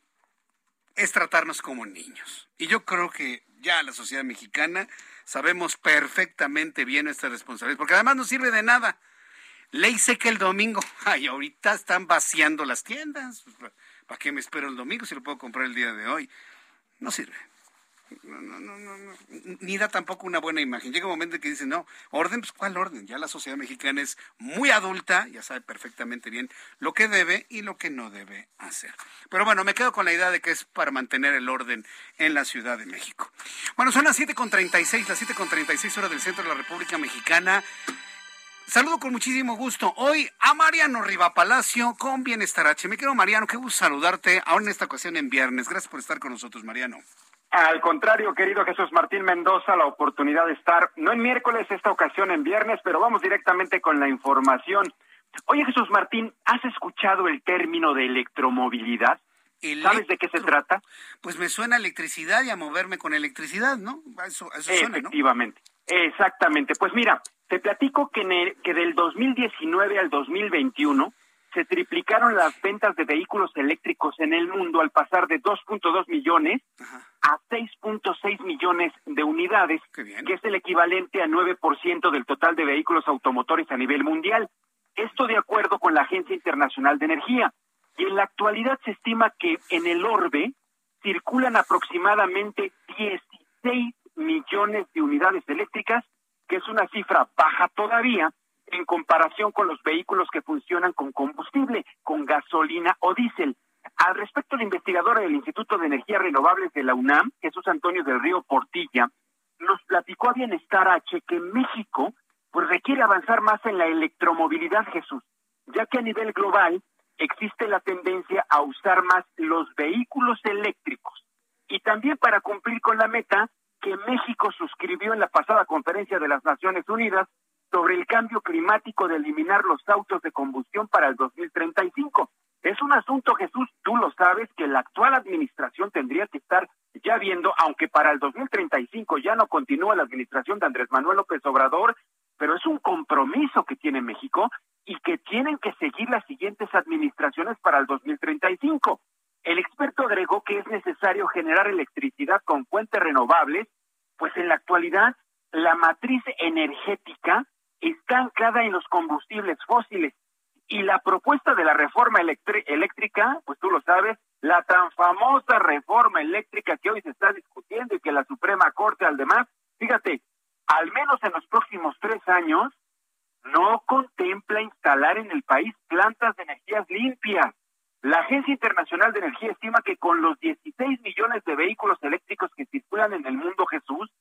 es tratarnos como niños. Y yo creo que ya la sociedad mexicana sabemos perfectamente bien nuestra responsabilidad, porque además no sirve de nada. Ley seca el domingo. Ay, ahorita están vaciando las tiendas. ¿Para qué me espero el domingo si lo puedo comprar el día de hoy? No sirve. No, no, no, no, Ni da tampoco una buena imagen. Llega un momento en que dicen, no, orden, pues ¿cuál orden? Ya la sociedad mexicana es muy adulta, ya sabe perfectamente bien lo que debe y lo que no debe hacer. Pero bueno, me quedo con la idea de que es para mantener el orden en la Ciudad de México. Bueno, son las 7.36, las 7.36 horas del centro de la República Mexicana. Saludo con muchísimo gusto hoy a Mariano Riva Palacio con Bienestar H. Me quiero Mariano, qué gusto saludarte ahora en esta ocasión en viernes. Gracias por estar con nosotros, Mariano. Al contrario, querido Jesús Martín Mendoza, la oportunidad de estar, no en miércoles, esta ocasión en viernes, pero vamos directamente con la información. Oye, Jesús Martín, ¿has escuchado el término de electromovilidad? ¿Sabes de qué se trata? Pues me suena electricidad y a moverme con electricidad, ¿no? Eso, eso suena, ¿no? Efectivamente, exactamente. Pues mira, te platico que, que del 2019 al 2021 se triplicaron las ventas de vehículos eléctricos en el mundo al pasar de 2.2 millones a 6.6 millones de unidades, que es el equivalente a 9% del total de vehículos automotores a nivel mundial. Esto de acuerdo con la Agencia Internacional de Energía. Y en la actualidad se estima que en el orbe circulan aproximadamente 16 millones de unidades eléctricas, que es una cifra baja todavía, en comparación con los vehículos que funcionan con combustible, con gasolina o diésel. Al respecto, el investigador del Instituto de Energías Renovables de la UNAM, Jesús Antonio del Río Portilla, nos platicó a Bienestar H que México pues requiere avanzar más en la electromovilidad, Jesús, ya que a nivel global existe la tendencia a usar más los vehículos eléctricos. Y también para cumplir con la meta que México suscribió en la pasada conferencia de las Naciones Unidas sobre el cambio climático de eliminar los autos de combustión para el 2035. Es un asunto, Jesús, tú lo sabes, que la actual administración tendría que estar ya viendo, aunque para el 2035 ya no continúa la administración de Andrés Manuel López Obrador, pero es un compromiso que tiene México y que tienen que seguir las siguientes administraciones para el 2035. El experto agregó que es necesario generar electricidad con fuentes renovables, pues en la actualidad la matriz energética está anclada en los combustibles fósiles. Y la propuesta de la reforma eléctrica, pues tú lo sabes, la tan famosa reforma eléctrica que hoy se está discutiendo y que la Suprema Corte, además, fíjate, al menos en los próximos tres años, no contempla instalar en el país plantas de energías limpias. La Agencia Internacional de Energía estima que con los 16 millones de vehículos eléctricos que circulan en el mundo, Jesús,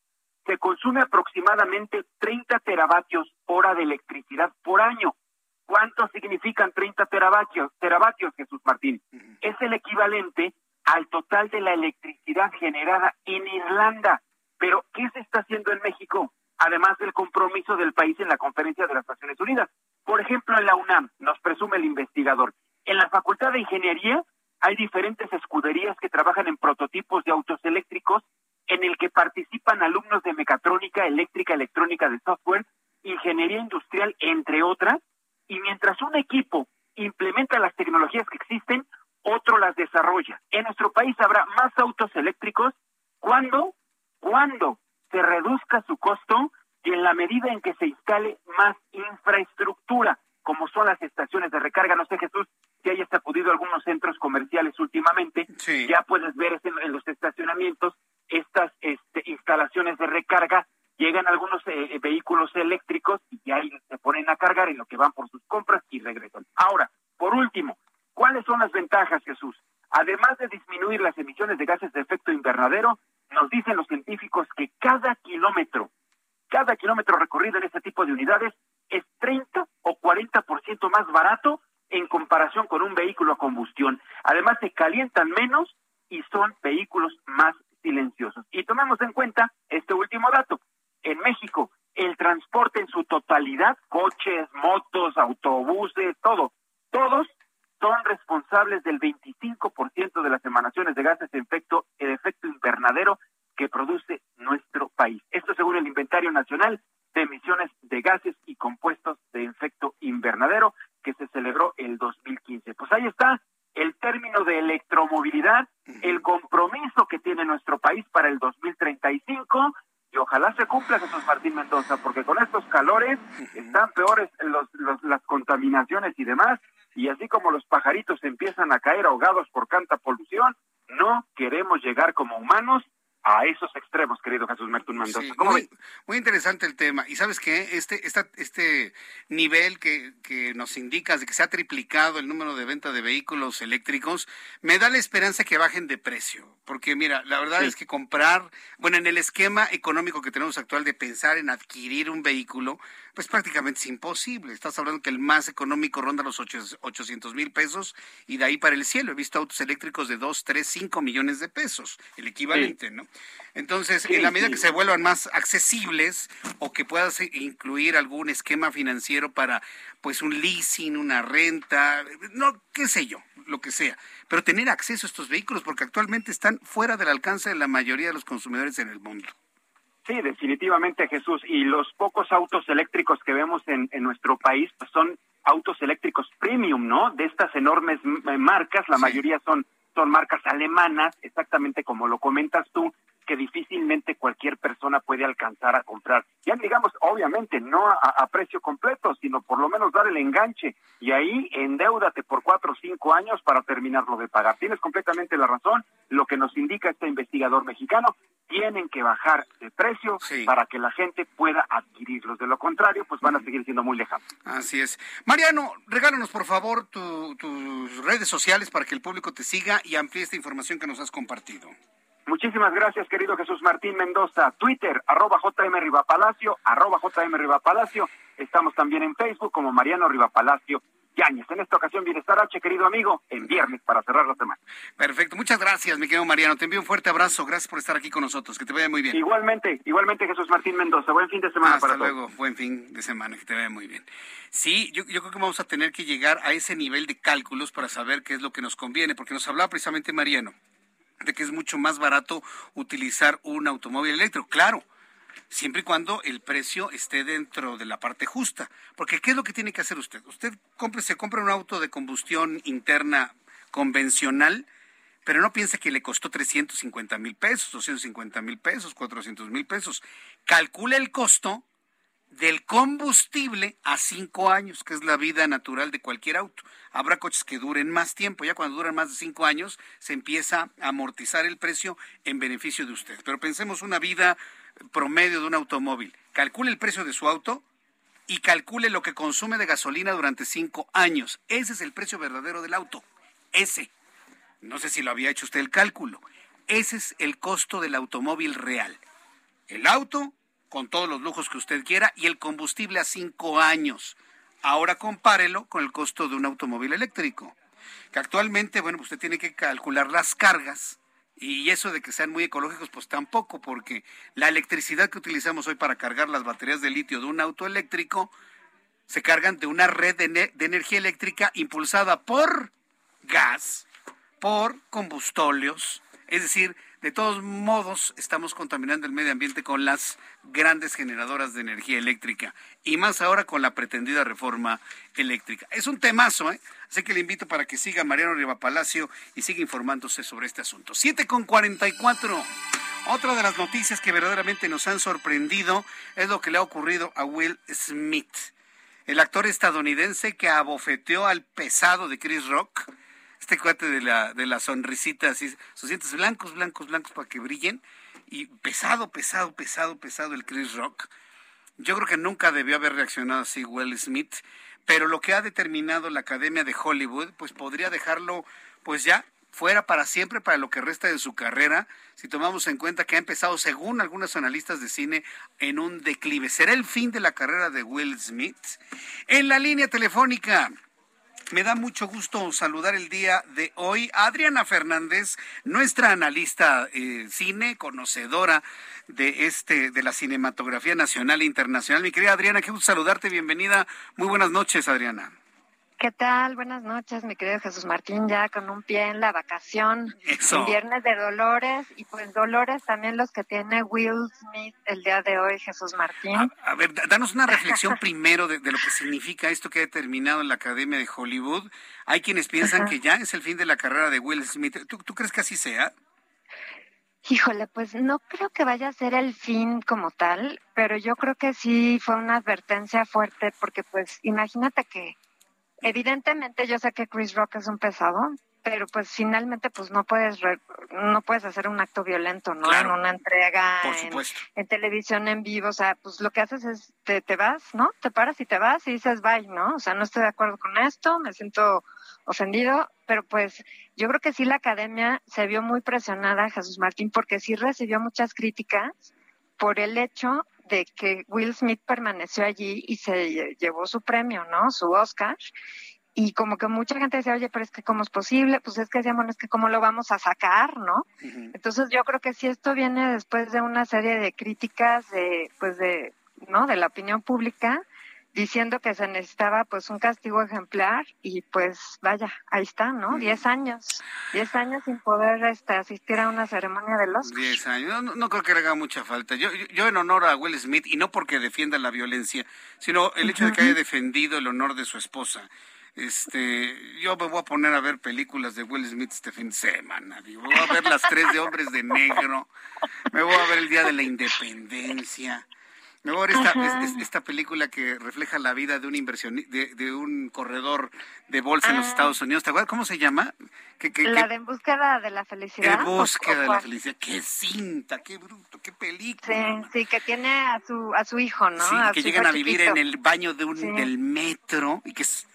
se consume aproximadamente 30 teravatios hora de electricidad por año. ¿Cuánto significan 30 teravatios, teravatios Jesús Martín? Es el equivalente al total de la electricidad generada en Irlanda. Pero, ¿qué se está haciendo en México? Además del compromiso del país en la conferencia de las Naciones Unidas. Por ejemplo, en la UNAM, nos presume el investigador, en la Facultad de Ingeniería hay diferentes escuderías que trabajan en prototipos de autos eléctricos en el que participan alumnos de mecatrónica, eléctrica, electrónica de software, ingeniería industrial, entre otras, y mientras un equipo implementa las tecnologías que existen, otro las desarrolla. En nuestro país habrá más autos eléctricos cuando, cuando se reduzca su costo y en la medida en que se instale más infraestructura, como son las estaciones de recarga. No sé, Jesús, si hayas acudido a algunos centros comerciales últimamente, ya puedes ver en los estacionamientos estas este, instalaciones de recarga, llegan algunos eh, eh, vehículos eléctricos y ahí se ponen a cargar en lo que van por sus compras y regresan. Ahora, por último, ¿cuáles son las ventajas, Jesús? Además de disminuir las emisiones de gases de efecto invernadero, nos dicen los científicos que cada kilómetro, cada kilómetro recorrido en este tipo de unidades es 30 o 40% más barato en comparación con un vehículo a combustión. Además, se calientan menos y son vehículos más silenciosos. Y tomemos en cuenta este último dato. En México, el transporte en su totalidad, coches, motos, autobuses, todo, todos son responsables del 25% de las emanaciones de gases de efecto, de efecto invernadero que produce nuestro país. Esto según el Inventario Nacional de Emisiones de Gases y Compuestos de Efecto Invernadero que se celebró el 2015. Pues ahí está, el término de electromovilidad, el compromiso que tiene nuestro país para el 2035 y ojalá se cumpla Jesús Martín Mendoza, porque con estos calores están peores los, las contaminaciones y demás, y así como los pajaritos empiezan a caer ahogados por tanta polución, no queremos llegar como humanos a esos extremos, querido Jesús Martín Mendoza. muy, muy, interesante el tema. Y sabes que este, esta, este nivel que, que nos indicas de que se ha triplicado el número de venta de vehículos eléctricos, me da la esperanza que bajen de precio. Porque mira, la verdad es que comprar, bueno, en el esquema económico que tenemos actual de pensar en adquirir un vehículo, pues prácticamente es imposible. Estás hablando que el más económico ronda los 800 mil pesos y de ahí para el cielo. He visto autos eléctricos de 2, 3, 5 millones de pesos, el equivalente, ¿no? Entonces, en la medida que se vuelvan más accesibles o que puedas incluir algún esquema financiero para, pues, un leasing, una renta, no, qué sé yo, lo que sea, pero tener acceso a estos vehículos, porque actualmente están fuera del alcance de la mayoría de los consumidores en el mundo. Sí, definitivamente, Jesús. Y los pocos autos eléctricos que vemos en, en nuestro país pues son autos eléctricos premium, ¿no? De estas enormes marcas, la mayoría son son marcas alemanas, exactamente como lo comentas tú, que difícilmente cualquier persona puede alcanzar a comprar. Ya digamos, obviamente, no a, precio completo, sino por lo menos dar el enganche y ahí endeudate por cuatro o cinco años para terminarlo de pagar. Tienes completamente la razón. Lo que nos indica este investigador mexicano, tienen que bajar de precio para que la gente pueda adquirirlos. De lo contrario, pues van a seguir siendo muy lejanos. Así es. Mariano, regálanos por favor tus redes sociales para que el público te siga y amplíe esta información que nos has compartido. Muchísimas gracias, querido Jesús Martín Mendoza. Twitter, arroba JM Rivapalacio, arroba JM Rivapalacio. Estamos también en Facebook como Mariano Rivapalacio Yañez. En esta ocasión, Bienestar H, querido amigo, en viernes para cerrar la semana. Perfecto, muchas gracias, mi querido Mariano. Te envío un fuerte abrazo. Gracias por estar aquí con nosotros. Que te vaya muy bien. Igualmente, igualmente, Jesús Martín Mendoza. Buen fin de semana Hasta para luego, buen fin de semana. Que te vaya muy bien. Sí, yo, yo creo que vamos a tener que llegar a ese nivel de cálculos para saber qué es lo que nos conviene, porque nos hablaba precisamente Mariano de que es mucho más barato utilizar un automóvil eléctrico. Claro, siempre y cuando el precio esté dentro de la parte justa. Porque ¿qué es lo que tiene que hacer usted? Usted compre, se compra un auto de combustión interna convencional, pero no piense que le costó 350 mil pesos, 250 mil pesos, 400 mil pesos. Calcule el costo del combustible a cinco años, que es la vida natural de cualquier auto. Habrá coches que duren más tiempo, ya cuando duran más de cinco años se empieza a amortizar el precio en beneficio de usted. Pero pensemos una vida promedio de un automóvil. Calcule el precio de su auto y calcule lo que consume de gasolina durante cinco años. Ese es el precio verdadero del auto. Ese. No sé si lo había hecho usted el cálculo. Ese es el costo del automóvil real. El auto con todos los lujos que usted quiera y el combustible a cinco años. Ahora compárelo con el costo de un automóvil eléctrico, que actualmente, bueno, usted tiene que calcular las cargas y eso de que sean muy ecológicos, pues tampoco, porque la electricidad que utilizamos hoy para cargar las baterías de litio de un auto eléctrico se cargan de una red de, energía eléctrica impulsada por gas, por combustóleos, es decir, de todos modos, estamos contaminando el medio ambiente con las grandes generadoras de energía eléctrica y más ahora con la pretendida reforma eléctrica. Es un temazo, ¿eh? Así que le invito para que siga Mariano Riva Palacio y siga informándose sobre este asunto. 7 con 44. Otra de las noticias que verdaderamente nos han sorprendido es lo que le ha ocurrido a Will Smith, el actor estadounidense que abofeteó al pesado de Chris Rock este cuate de la, de la sonrisita, así, sus dientes blancos, blancos, blancos para que brillen, y pesado, pesado, pesado, pesado el Chris Rock. Yo creo que nunca debió haber reaccionado así Will Smith, pero lo que ha determinado la Academia de Hollywood, pues podría dejarlo, pues ya fuera para siempre para lo que resta de su carrera, si tomamos en cuenta que ha empezado, según algunos analistas de cine, en un declive. ¿Será el fin de la carrera de Will Smith? En la línea telefónica me da mucho gusto saludar el día de hoy a Adriana Fernández, nuestra analista eh, cine, conocedora de este de la cinematografía nacional e internacional. Mi querida Adriana, qué gusto saludarte, bienvenida. Muy buenas noches, Adriana. ¿Qué tal? Buenas noches, mi querido Jesús Martín, ya con un pie en la vacación. Eso. viernes de Dolores y pues Dolores también los que tiene Will Smith el día de hoy, Jesús Martín. A, ver, danos una reflexión primero de, lo que significa esto que ha determinado en la Academia de Hollywood. Hay quienes piensan que ya es el fin de la carrera de Will Smith. ¿Tú, ¿Tú crees que así sea? Híjole, pues no creo que vaya a ser el fin como tal, pero yo creo que sí fue una advertencia fuerte porque pues imagínate que evidentemente yo sé que Chris Rock es un pesado, pero pues finalmente pues no puedes no puedes hacer un acto violento, ¿no? En una entrega en, televisión en vivo, o sea, pues lo que haces es te, te vas, ¿no? Te paras y te vas y dices bye, ¿no? O sea, no estoy de acuerdo con esto, me siento ofendido, pero pues yo creo que sí la academia se vio muy presionada, Jesús Martín, porque sí recibió muchas críticas por el hecho de que Will Smith permaneció allí y se llevó su premio, ¿no? Su Oscar. Y como que mucha gente decía, oye, pero es que cómo es posible, pues es que decíamos, es que cómo lo vamos a sacar, ¿no? Entonces yo creo que si esto viene después de una serie de críticas de, pues de, ¿no? De la opinión pública, diciendo que se necesitaba pues un castigo ejemplar y pues vaya, ahí está, ¿no? Diez años, diez años sin poder este, asistir a una ceremonia de los... Diez años, no, no, creo que le haga mucha falta. Yo, yo en honor a Will Smith, y no porque defienda la violencia, sino el hecho de que haya defendido el honor de su esposa. Este, yo me voy a poner a ver películas de Will Smith este fin de semana. Digo, voy a ver las tres de hombres de negro. Me voy a ver el Día de la Independencia. Me voy a ver esta, esta película que refleja la vida de un inversión, de, de un corredor de bolsa en los ah. Estados Unidos. ¿Te acuerdas cómo se llama? La de En búsqueda de la felicidad. En búsqueda de la felicidad. Qué cinta, qué bruto, qué película. Sí, sí, que tiene a su, a su hijo, ¿no? Sí, que llegan a vivir en el baño de un, del metro y que es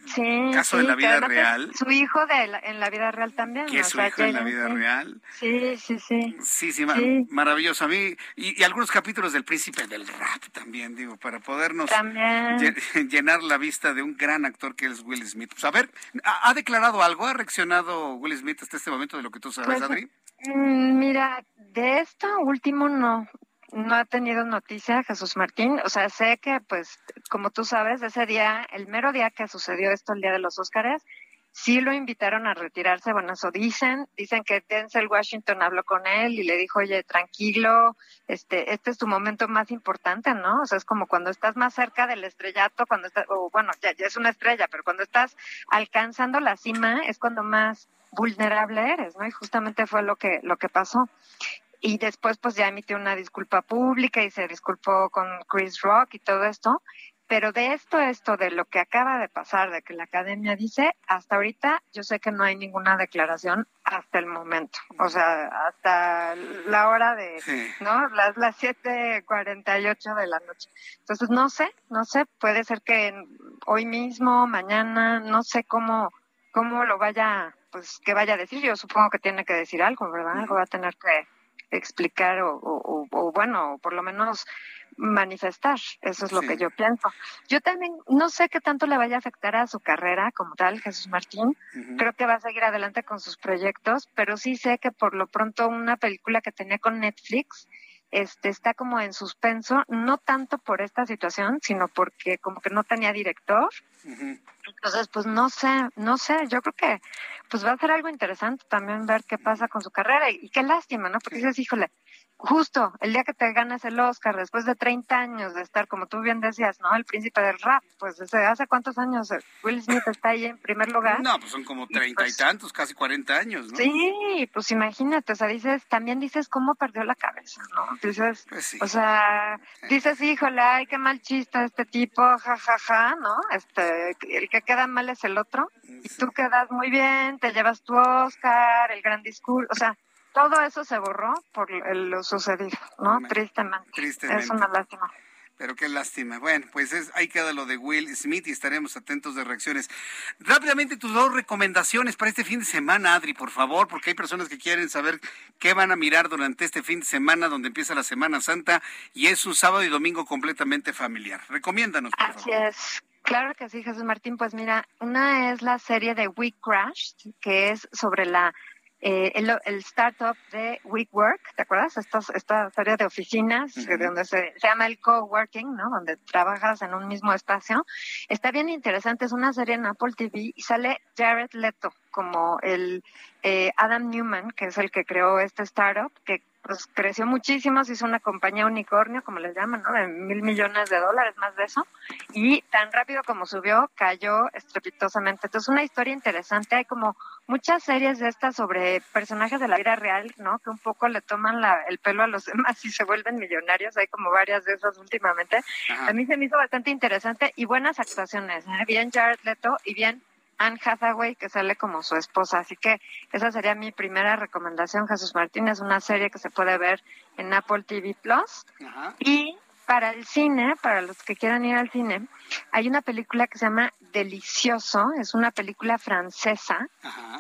caso de la vida real. Su hijo de en la vida real también. Que es su hijo en la vida real. Sí, sí, sí. Sí, sí, maravilloso. A mí, y, algunos capítulos del Príncipe del Rap también, digo, para podernos llenar la vista de un gran actor que es Will Smith. Pues a ver, ¿ha, declarado algo? ¿Ha reaccionado Will Hasta este momento de lo que tú sabes, pues, Adri? Mm, mira, de esto último no no ha tenido noticia Jesús Martín. O sea, sé que, pues, como tú sabes, ese día, el mero día que sucedió esto, el día de los Óscares, sí lo invitaron a retirarse. Bueno, eso dicen. Dicen que Denzel Washington habló con él y le dijo, oye, tranquilo, este, este es tu momento más importante, ¿no? O sea, es como cuando estás más cerca del estrellato, cuando estás, o bueno, ya, ya es una estrella, pero cuando estás alcanzando la cima es cuando más vulnerable eres, ¿no? Y justamente fue lo que, lo que pasó y después pues ya emitió una disculpa pública y se disculpó con Chris Rock y todo esto. Pero de esto, esto, de lo que acaba de pasar, de que la academia dice, hasta ahorita yo sé que no hay ninguna declaración hasta el momento. O sea, hasta la hora de, ¿no? Las, las 7.48 de la noche. Entonces, no sé, no sé, puede ser que hoy mismo, mañana, no sé cómo, cómo lo vaya, pues, que vaya a decir. Yo supongo que tiene que decir algo, ¿verdad? Algo va a tener que, explicar o, o, o, bueno, por lo menos manifestar. Eso es lo que yo pienso. Yo también no sé qué tanto le vaya a afectar a su carrera como tal, Jesús Martín. Creo que va a seguir adelante con sus proyectos, pero sí sé que por lo pronto una película que tenía con Netflix este está como en suspenso, no tanto por esta situación, sino porque como que no tenía director. Entonces, pues no sé, no sé, yo creo que pues va a ser algo interesante también ver qué pasa con su carrera y, y qué lástima, ¿no? Porque dices, híjole, justo el día que te ganas el Oscar, después de 30 años de estar, como tú bien decías, ¿no? El príncipe del rap, pues desde hace cuántos años Will Smith está ahí en primer lugar. No, pues son como treinta y, pues tantos, casi 40 años, ¿no? Sí, pues imagínate, o sea, dices, también dices cómo perdió la cabeza, ¿no? Dices, pues o sea, dices, híjole, ay, qué mal chiste este tipo, jajaja, ja, ja, ¿no? Este, el que queda mal es el otro, y tú quedas muy bien, te llevas tu Oscar, el gran discurso, o sea, todo eso se borró por lo sucedido, ¿no? Tristemente. Tristemente. Es una lástima. Pero qué lástima. Bueno, pues es, ahí queda lo de Will Smith y estaremos atentos de reacciones. Rápidamente tus dos recomendaciones para este fin de semana, Adri, por favor, porque hay personas que quieren saber qué van a mirar durante este fin de semana, donde empieza la Semana Santa y es un sábado y domingo completamente familiar. Recomiéndanos, por Así es. Claro que sí, Jesús Martín. Pues mira, una es la serie de We Crashed, que es sobre la eh, el, el, startup de WeWork, ¿te acuerdas? Esta, esta serie de oficinas donde se, se, llama el coworking, ¿no? Donde trabajas en un mismo espacio. Está bien interesante, es una serie en Apple TV y sale Jared Leto como el eh, Adam Newman, que es el que creó este startup, que pues creció muchísimo, se hizo una compañía unicornio, como les llaman, ¿no? De mil millones de dólares, más de eso. Y tan rápido como subió, cayó estrepitosamente. Entonces, una historia interesante. Hay como muchas series de estas sobre personajes de la vida real, ¿no? Que un poco le toman la, el pelo a los demás y se vuelven millonarios. Hay como varias de esas últimamente. A mí se me hizo bastante interesante y buenas actuaciones. ¿eh? Bien Jared Leto y bien Anne Hathaway, que sale como su esposa. Así que esa sería mi primera recomendación, Jesús Martín. Es una serie que se puede ver en Apple TV Plus. Y para el cine, para los que quieran ir al cine, hay una película que se llama Delicioso. Es una película francesa,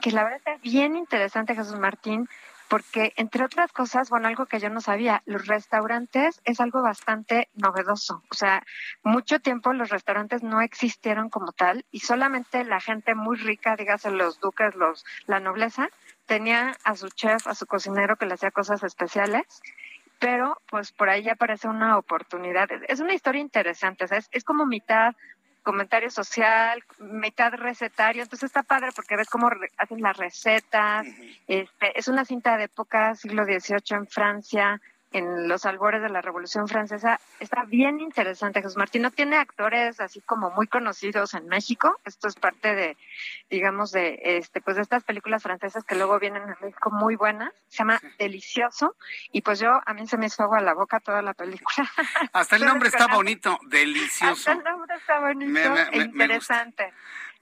que la verdad está bien interesante, Jesús Martín porque entre otras cosas, bueno, algo que yo no sabía, los restaurantes es algo bastante novedoso. O sea, mucho tiempo los restaurantes no existieron como tal y solamente la gente muy rica, dígase los duques, los la nobleza, tenía a su chef, a su cocinero que le hacía cosas especiales. Pero, pues por ahí aparece una oportunidad. Es una historia interesante, o sea, es, es como mitad comentario social, mitad recetario, entonces está padre porque ves cómo hacen las recetas, este, es una cinta de época, siglo XVIII en Francia, en los albores de la Revolución Francesa. Está bien interesante, Jesús Martín. No tiene actores así como muy conocidos en México. Esto es parte de, digamos, de este, pues de estas películas francesas que luego vienen a México muy buenas. Se llama Delicioso. Y pues yo, a mí se me hizo agua la boca toda la película. Hasta el nombre está bonito, delicioso. Hasta el nombre está bonito e interesante.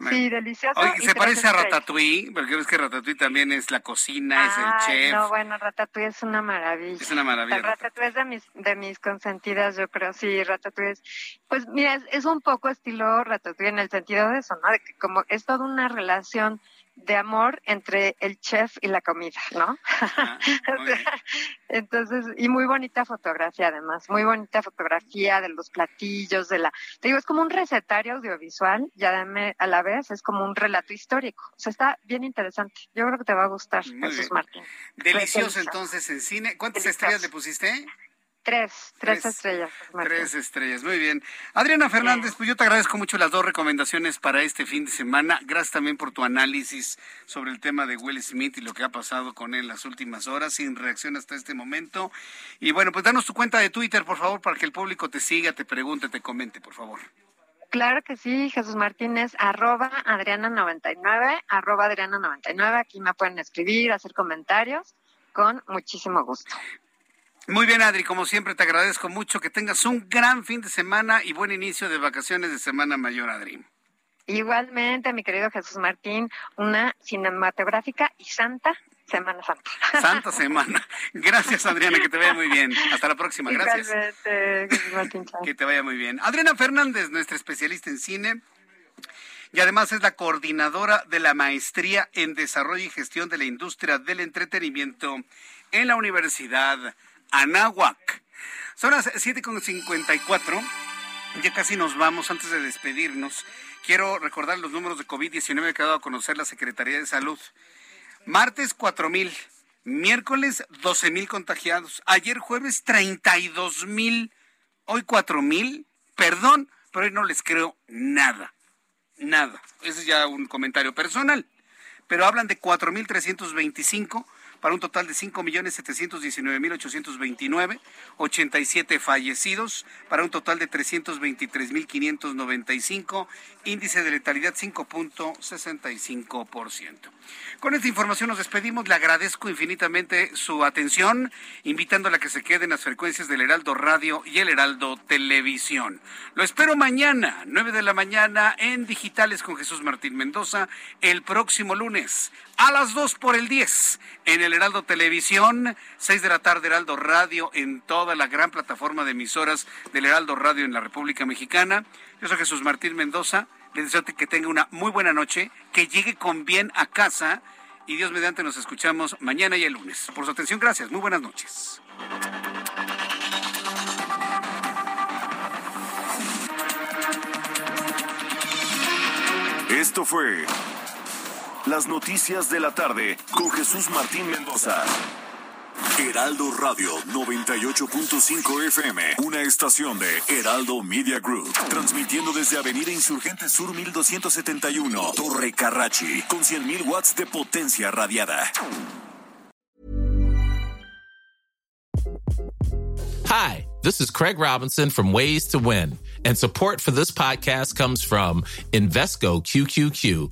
Sí, delicioso. Oye, se parece a Ratatouille, porque ves que Ratatouille también es la cocina, es el chef. No, bueno, Ratatouille es una maravilla. Es una maravilla. Ratatouille es de mis, de mis consentidas, yo creo, sí, Ratatouille es, pues mira, es, un poco estilo Ratatouille en el sentido de eso, ¿no? De que como es toda una relación de amor entre el chef y la comida, ¿no? Entonces, y muy bonita fotografía además, muy bonita fotografía de los platillos, de la, te digo, es como un recetario audiovisual y a la vez es como un relato histórico. O sea, está bien interesante. Yo creo que te va a gustar, Jesús Martín. Delicioso entonces en cine. ¿Cuántas estrellas le pusiste? Tres, tres, estrellas. Tres estrellas, muy bien. Adriana Fernández, pues yo te agradezco mucho las dos recomendaciones para este fin de semana. Gracias también por tu análisis sobre el tema de Will Smith y lo que ha pasado con él las últimas horas, sin reacción hasta este momento. Y bueno, pues danos tu cuenta de Twitter, por favor, para que el público te siga, te pregunte, te comente, por favor. Claro que sí, Jesús Martínez, arroba Adriana99, arroba Adriana99. Aquí me pueden escribir, hacer comentarios con muchísimo gusto. Muy bien, Adri, como siempre te agradezco mucho que tengas un gran fin de semana y buen inicio de vacaciones de Semana Mayor, Adri. Igualmente, mi querido Jesús Martín, una cinematográfica y santa Semana Santa. Santa Semana. Gracias, Adriana, que te vaya muy bien. Hasta la próxima, gracias. Jesús Martín, Que te vaya muy bien. Adriana Fernández, nuestra especialista en cine. Y además es la coordinadora de la maestría en desarrollo y gestión de la industria del entretenimiento en la Universidad Anáhuac. Son las 7.54. Ya casi nos vamos. Antes de despedirnos, quiero recordar los números de COVID-19 que ha dado a conocer la Secretaría de Salud. Martes, 4.000. Miércoles, 12.000 contagiados. Ayer jueves, 32.000. Hoy, 4.000. Perdón, pero hoy no les creo nada. Nada. Ese es ya un comentario personal. Pero hablan de 4.325 para un total de 5.719.829, 87 fallecidos, para un total de 323.595, índice de letalidad 5.65%. Con esta información nos despedimos, le agradezco infinitamente su atención, invitándola a que se quede en las frecuencias del Heraldo Radio y el Heraldo Televisión. Lo espero mañana, 9 de la mañana, en Digitales con Jesús Martín Mendoza, el próximo lunes, a las 2 por el 10, en el Heraldo Televisión, 6 de la tarde Heraldo Radio en toda la gran plataforma de emisoras del Heraldo Radio en la República Mexicana. Yo soy Jesús Martín Mendoza. Le deseo que tenga una muy buena noche, que llegue con bien a casa y Dios mediante nos escuchamos mañana y el lunes. Por su atención, gracias. Muy buenas noches. Esto fue las noticias de la tarde con Jesús Martín Mendoza. Heraldo Radio 98.5 FM, una estación de Heraldo Media Group, transmitiendo desde Avenida Insurgente Sur 1271, Torre Carrachi, con 100.000 watts de potencia radiada. Hi, this is Craig Robinson from Ways to Win, and support for this podcast comes from Invesco QQQ